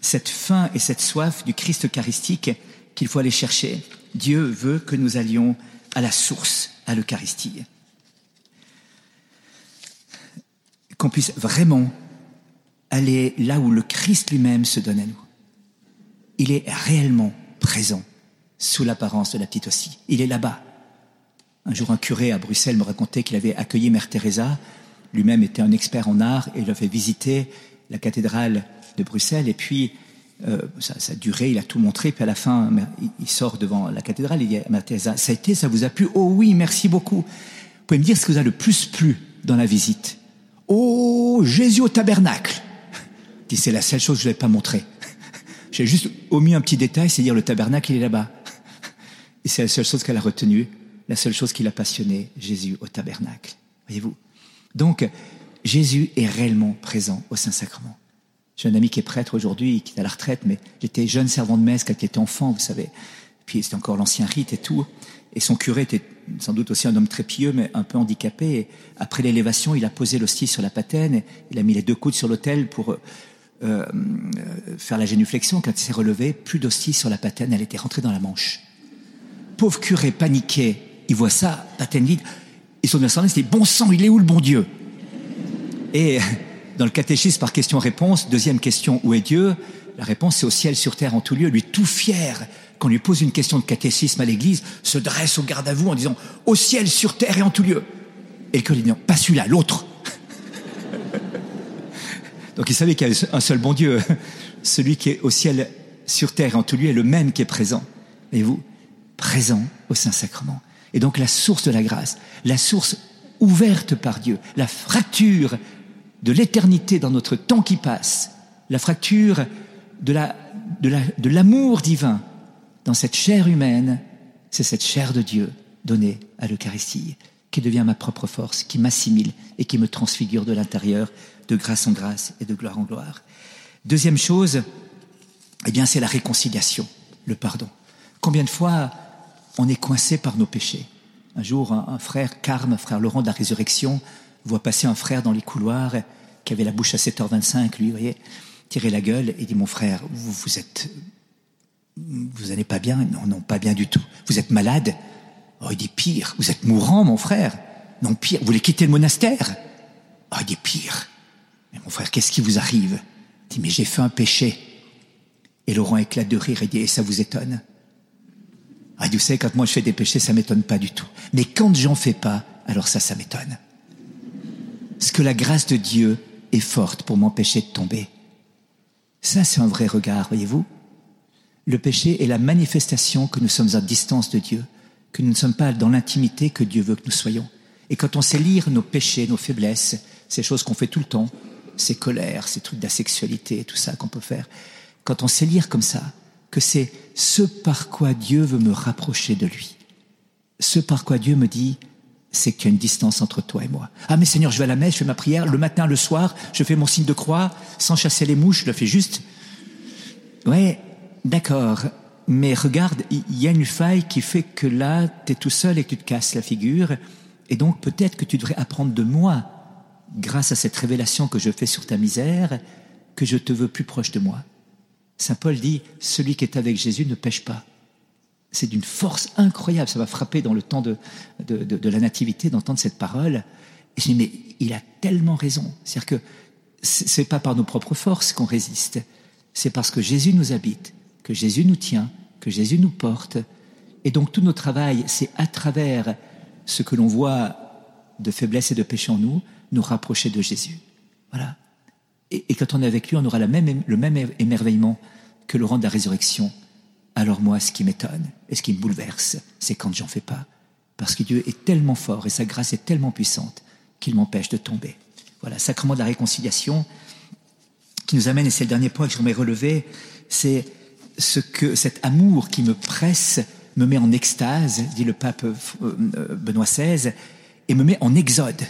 [SPEAKER 1] cette faim et cette soif du Christ eucharistique qu'il faut aller chercher. Dieu veut que nous allions à la source, à l'Eucharistie. Qu'on puisse vraiment aller là où le Christ lui-même se donne à nous. Il est réellement présent sous l'apparence de la petite aussi. Il est là-bas. Un jour, un curé à Bruxelles me racontait qu'il avait accueilli Mère Teresa. Lui-même était un expert en art et il avait visité la cathédrale de Bruxelles. Et puis, euh, ça, a duré, il a tout montré. Puis à la fin, il sort devant la cathédrale. Il dit Mère Teresa, ça a été, ça vous a plu? Oh oui, merci beaucoup. Vous pouvez me dire ce que vous a le plus plu dans la visite? Oh, Jésus au tabernacle. c'est la seule chose que je n'avais pas montrée. J'ai juste omis un petit détail, c'est dire le tabernacle il est là-bas. Et c'est la seule chose qu'elle a retenue la seule chose qui l'a passionné, Jésus au tabernacle. Voyez-vous? Donc, Jésus est réellement présent au Saint-Sacrement. J'ai un ami qui est prêtre aujourd'hui, qui est à la retraite, mais j'étais jeune servant de messe quand il était enfant, vous savez. Puis c'était encore l'ancien rite et tout. Et son curé était sans doute aussi un homme très pieux, mais un peu handicapé. Et après l'élévation, il a posé l'hostie sur la patène, il a mis les deux coudes sur l'autel pour euh, euh, faire la génuflexion. Quand il s'est relevé, plus d'hostie sur la patène, elle était rentrée dans la manche. Pauvre curé paniqué, il voit ça, patène vide, et son ascendant, c'est bon sang, il est où le bon Dieu? Et dans le catéchisme par question-réponse, deuxième question, où est Dieu? La réponse, c'est au ciel, sur terre, en tout lieu. Lui, tout fier, quand on lui pose une question de catéchisme à l'église, se dresse au garde à vous en disant au ciel, sur terre et en tout lieu. Et que dit pas celui-là, l'autre. Donc il savait qu'il y avait un seul bon Dieu. Celui qui est au ciel, sur terre et en tout lieu est le même qui est présent. Et vous, présent au Saint-Sacrement et donc la source de la grâce, la source ouverte par Dieu, la fracture de l'éternité dans notre temps qui passe, la fracture de l'amour divin dans cette chair humaine, c'est cette chair de Dieu donnée à l'Eucharistie qui devient ma propre force, qui m'assimile et qui me transfigure de l'intérieur de grâce en grâce et de gloire en gloire. Deuxième chose, eh bien, c'est la réconciliation, le pardon. Combien de fois on est coincé par nos péchés? Un jour, un, frère, Carme, un frère Laurent de la Résurrection, voit passer un frère dans les couloirs qui avait la bouche à 7h25, lui, vous voyez, tirer la gueule et dit, mon frère, vous, vous êtes, vous n'allez pas bien? Non, non, pas bien du tout. Vous êtes malade? Oh, il dit, pire, vous êtes mourant, mon frère. Non, pire, vous voulez quitter le monastère? Oh, il dit, pire. Mais mon frère, qu'est-ce qui vous arrive? Il dit, mais j'ai fait un péché. Et Laurent éclate de rire et dit, et ça vous étonne? Ah, vous savez, quand moi je fais des péchés, ça m'étonne pas du tout. Mais quand j'en fais pas, alors ça, ça m'étonne. Est-ce que la grâce de Dieu est forte pour m'empêcher de tomber Ça, c'est un vrai regard, voyez-vous? Le péché est la manifestation que nous sommes à distance de Dieu, que nous ne sommes pas dans l'intimité que Dieu veut que nous soyons. Et quand on sait lire nos péchés, nos faiblesses, ces choses qu'on fait tout le temps, ces colères, ces trucs d'asexualité, tout ça qu'on peut faire, quand on sait lire comme ça, que c'est ce par quoi Dieu veut me rapprocher de lui. Ce par quoi Dieu me dit, c'est qu'il y a une distance entre toi et moi. Ah mais Seigneur, je vais à la messe, je fais ma prière, le matin, le soir, je fais mon signe de croix, sans chasser les mouches, je le fais juste. Ouais, d'accord. Mais regarde, il y a une faille qui fait que là, tu es tout seul et que tu te casses la figure. Et donc peut-être que tu devrais apprendre de moi, grâce à cette révélation que je fais sur ta misère, que je te veux plus proche de moi. Saint Paul dit, celui qui est avec Jésus ne pêche pas. c'est d'une force incroyable. Ça m'a frappé dans le temps de, de, la nativité d'entendre cette parole. Et je dis, mais il a tellement raison. C'est-à-dire que c'est pas par nos propres forces qu'on résiste. C'est parce que Jésus nous habite, que Jésus nous tient, que Jésus nous porte. Et donc tout notre travail, c'est à travers ce que l'on voit de faiblesse et de péché en nous, nous rapprocher de Jésus. Voilà. Et, quand on est avec lui, on aura le même émerveillement que le rang de la résurrection. Alors moi, ce qui m'étonne et ce qui me bouleverse, c'est quand j'en fais pas. Parce que Dieu est tellement fort et sa grâce est tellement puissante qu'il m'empêche de tomber. Voilà, sacrement de la réconciliation qui nous amène, et c'est le dernier point que j'aimerais relever, c'est ce que cet amour qui me presse me met en extase, dit le pape euh, Benoît XVI, et me met en exode,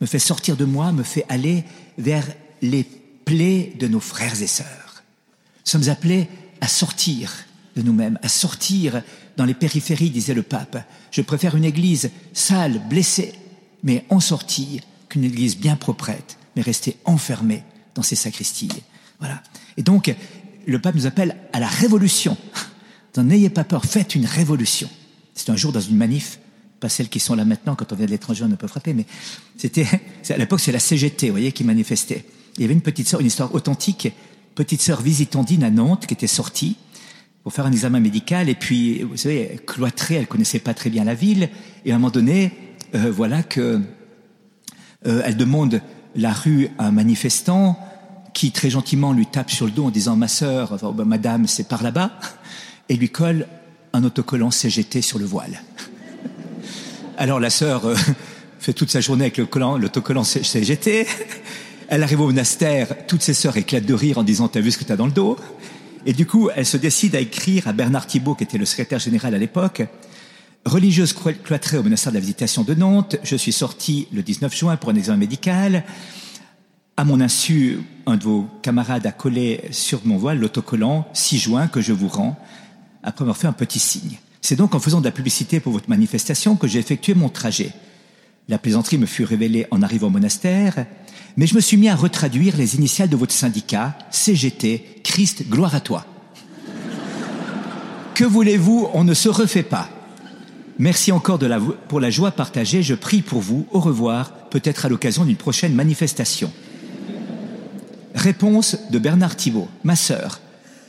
[SPEAKER 1] me fait sortir de moi, me fait aller vers les plaies de nos frères et sœurs. Nous sommes appelés à sortir de nous-mêmes, à sortir dans les périphéries, disait le pape. Je préfère une église sale, blessée, mais en sortie, qu'une église bien proprette, mais restée enfermée dans ses sacristies. Voilà. Et donc, le pape nous appelle à la révolution. N'ayez pas peur, faites une révolution. C'est un jour dans une manif, pas celles qui sont là maintenant, quand on vient de l'étranger, on ne peut frapper, mais c'était, à l'époque, c'est la CGT, vous voyez, qui manifestait. Il y avait une petite sœur, une histoire authentique, petite sœur visitandine à Nantes, qui était sortie pour faire un examen médical, et puis, vous savez, cloîtrée, elle connaissait pas très bien la ville, et à un moment donné, euh, voilà que euh, elle demande la rue à un manifestant qui très gentiment lui tape sur le dos en disant ma sœur, ben, madame, c'est par là-bas, et lui colle un autocollant CGT sur le voile. Alors la sœur euh, fait toute sa journée avec l'autocollant CGT. Elle arrive au monastère, toutes ses sœurs éclatent de rire en disant T'as vu ce que t'as dans le dos? Et du coup, elle se décide à écrire à Bernard Thibault, qui était le secrétaire général à l'époque, Religieuse cloîtrée au monastère de la Visitation de Nantes, je suis sorti le 19 juin pour un examen médical. À mon insu, un de vos camarades a collé sur mon voile l'autocollant 6 juin que je vous rends, après m'avoir fait un petit signe. C'est donc en faisant de la publicité pour votre manifestation que j'ai effectué mon trajet. La plaisanterie me fut révélée en arrivant au monastère, mais je me suis mis à retraduire les initiales de votre syndicat, CGT, Christ, gloire à toi. que voulez-vous, on ne se refait pas. Merci encore pour la joie partagée. Je prie pour vous. Au revoir, peut-être à l'occasion d'une prochaine manifestation. Réponse de Bernard Thibault. Ma sœur,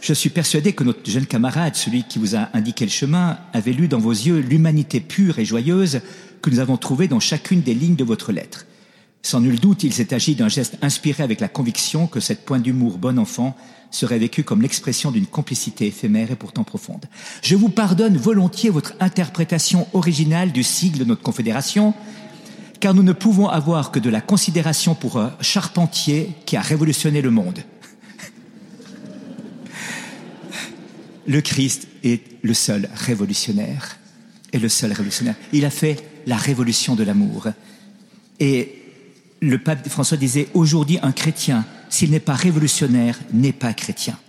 [SPEAKER 1] je suis persuadé que notre jeune camarade, celui qui vous a indiqué le chemin, avait lu dans vos yeux l'humanité pure et joyeuse que nous avons trouvée dans chacune des lignes de votre lettre. Sans nul doute, il s'est agi d'un geste inspiré avec la conviction que cette pointe d'humour bon enfant serait vécue comme l'expression d'une complicité éphémère et pourtant profonde. Je vous pardonne volontiers votre interprétation originale du sigle de notre confédération, car nous ne pouvons avoir que de la considération pour un charpentier qui a révolutionné le monde. Le Christ est le seul révolutionnaire. Et le seul révolutionnaire. Il a fait la révolution de l'amour. Et le pape François disait, aujourd'hui, un chrétien, s'il n'est pas révolutionnaire, n'est pas chrétien.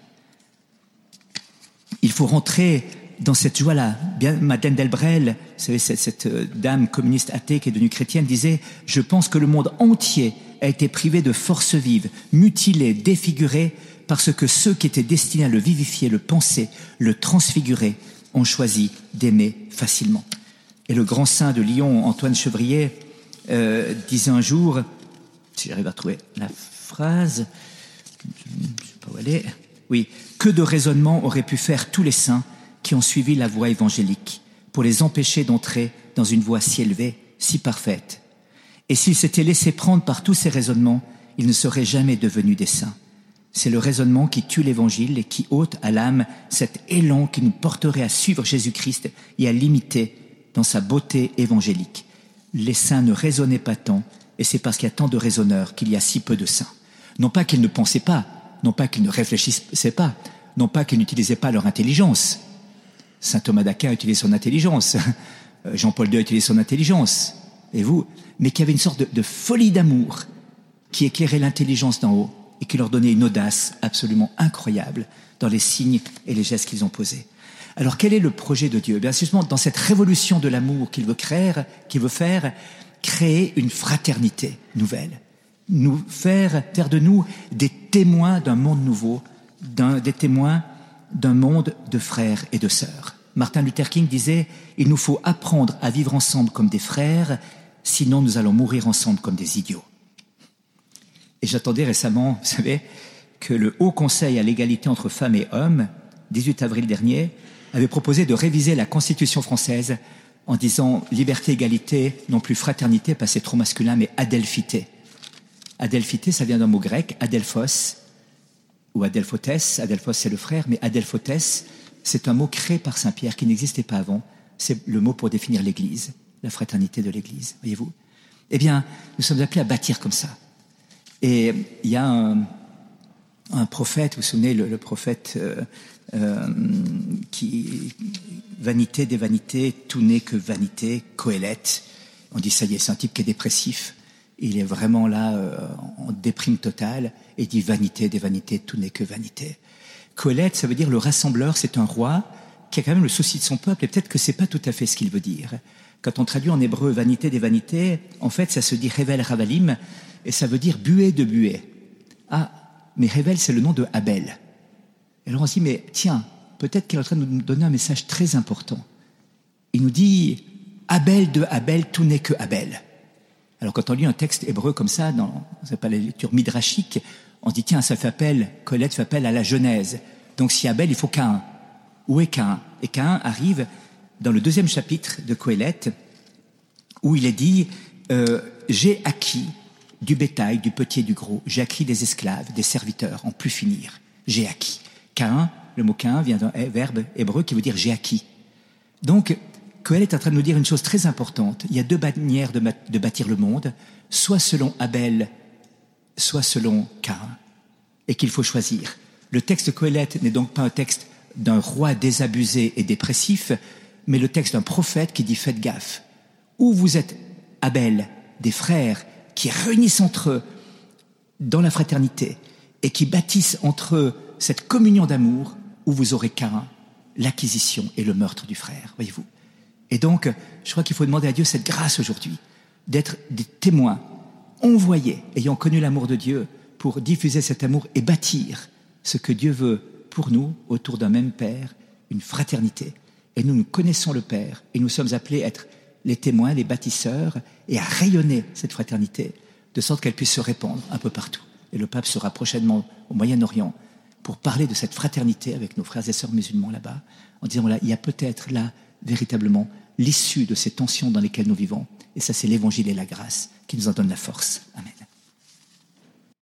[SPEAKER 1] Il faut rentrer dans cette joie-là. Bien, Madeleine Delbrel, cette, cette, euh, dame communiste athée qui est devenue chrétienne, disait, je pense que le monde entier a été privé de force vive, mutilé, défiguré, parce que ceux qui étaient destinés à le vivifier, le penser, le transfigurer, ont choisi d'aimer facilement. Et le grand saint de Lyon, Antoine Chevrier, euh, disait un jour, si j'arrive à trouver la phrase, je ne sais pas où elle est. Oui, que de raisonnements auraient pu faire tous les saints qui ont suivi la voie évangélique pour les empêcher d'entrer dans une voie si élevée, si parfaite. Et s'ils s'étaient laissés prendre par tous ces raisonnements, ils ne seraient jamais devenus des saints. C'est le raisonnement qui tue l'évangile et qui ôte à l'âme cet élan qui nous porterait à suivre Jésus-Christ et à l'imiter dans sa beauté évangélique. Les saints ne raisonnaient pas tant, et c'est parce qu'il y a tant de raisonneurs qu'il y a si peu de saints. Non pas qu'ils ne pensaient pas, non pas qu'ils ne réfléchissaient pas, non pas qu'ils n'utilisaient pas leur intelligence. Saint Thomas d'Aquin utilisé son intelligence, euh, Jean-Paul II utilisé son intelligence, et vous, mais qu'il y avait une sorte de, de folie d'amour qui éclairait l'intelligence d'en haut et qui leur donnait une audace absolument incroyable dans les signes et les gestes qu'ils ont posés. Alors quel est le projet de Dieu? Bien justement dans cette révolution de l'amour qu'il veut créer, qu'il veut faire, créer une fraternité nouvelle, nous faire faire de nous des témoins d'un monde nouveau, des témoins d'un monde de frères et de sœurs. Martin Luther King disait, il nous faut apprendre à vivre ensemble comme des frères, sinon nous allons mourir ensemble comme des idiots. Et j'attendais récemment, vous savez, que le Haut Conseil à l'égalité entre femmes et hommes, 18 avril dernier, avait proposé de réviser la Constitution française en disant liberté, égalité, non plus fraternité, pas c'est trop masculin, mais adelphité. Adelphité, ça vient d'un mot grec, adelphos, ou adelphotes. Adelphos, c'est le frère, mais adelphotes, c'est un mot créé par Saint Pierre qui n'existait pas avant. C'est le mot pour définir l'Église, la fraternité de l'Église, voyez-vous. Eh bien, nous sommes appelés à bâtir comme ça. Et il y a un, prophète, vous vous souvenez, le, prophète euh, euh, qui vanité des vanités, tout n'est que vanité, Coëlette. On dit ça y est, c'est un type qui est dépressif. Il est vraiment là euh, en déprime totale et dit vanité des vanités, tout n'est que vanité. Coëlette, ça veut dire le rassembleur, c'est un roi qui a quand même le souci de son peuple et peut-être que c'est pas tout à fait ce qu'il veut dire. Quand on traduit en hébreu vanité des vanités, en fait, ça se dit révèle ravalim et ça veut dire buée de buée. Ah, mais révèle, c'est le nom de Abel. Et alors on se dit, mais tiens, peut-être qu'il est en train de nous donner un message très important. Il nous dit, Abel de Abel, tout n'est que Abel. Alors quand on lit un texte hébreu comme ça, dans c'est pas la lecture midrashique, on dit, tiens, ça fait appel, Colette fait appel à la Genèse. Donc si Abel, il faut Cain. Où est Cain Et Cain arrive dans le deuxième chapitre de Coëlette, où il est dit, euh, j'ai acquis du bétail, du petit et du gros, j'ai acquis des esclaves, des serviteurs, en plus finir. J'ai acquis. Cain, le mot Cain vient d'un verbe hébreu qui veut dire j'ai acquis. Donc, Coël est en train de nous dire une chose très importante. Il y a deux manières de, bâtir le monde, soit selon Abel, soit selon Cain, et qu'il faut choisir. Le texte de Coëlette n'est donc pas un texte d'un roi désabusé et dépressif, mais le texte d'un prophète qui dit faites gaffe. Où vous êtes Abel, des frères qui réunissent entre eux dans la fraternité et qui bâtissent entre eux cette communion d'amour où vous aurez qu'un, l'acquisition et le meurtre du frère, voyez-vous. Et donc, je crois qu'il faut demander à Dieu cette grâce aujourd'hui, d'être des témoins envoyés, ayant connu l'amour de Dieu, pour diffuser cet amour et bâtir ce que Dieu veut pour nous autour d'un même Père, une fraternité. Et nous, nous connaissons le Père et nous sommes appelés à être les témoins, les bâtisseurs et à rayonner cette fraternité de sorte qu'elle puisse se répandre un peu partout. Et le pape sera prochainement au Moyen-Orient pour parler de cette fraternité avec nos frères et sœurs musulmans là-bas, en disant, voilà, il y a peut-être là, véritablement, l'issue de ces tensions dans lesquelles nous vivons. Et ça, c'est l'évangile et la grâce qui nous en donnent la force. Amen.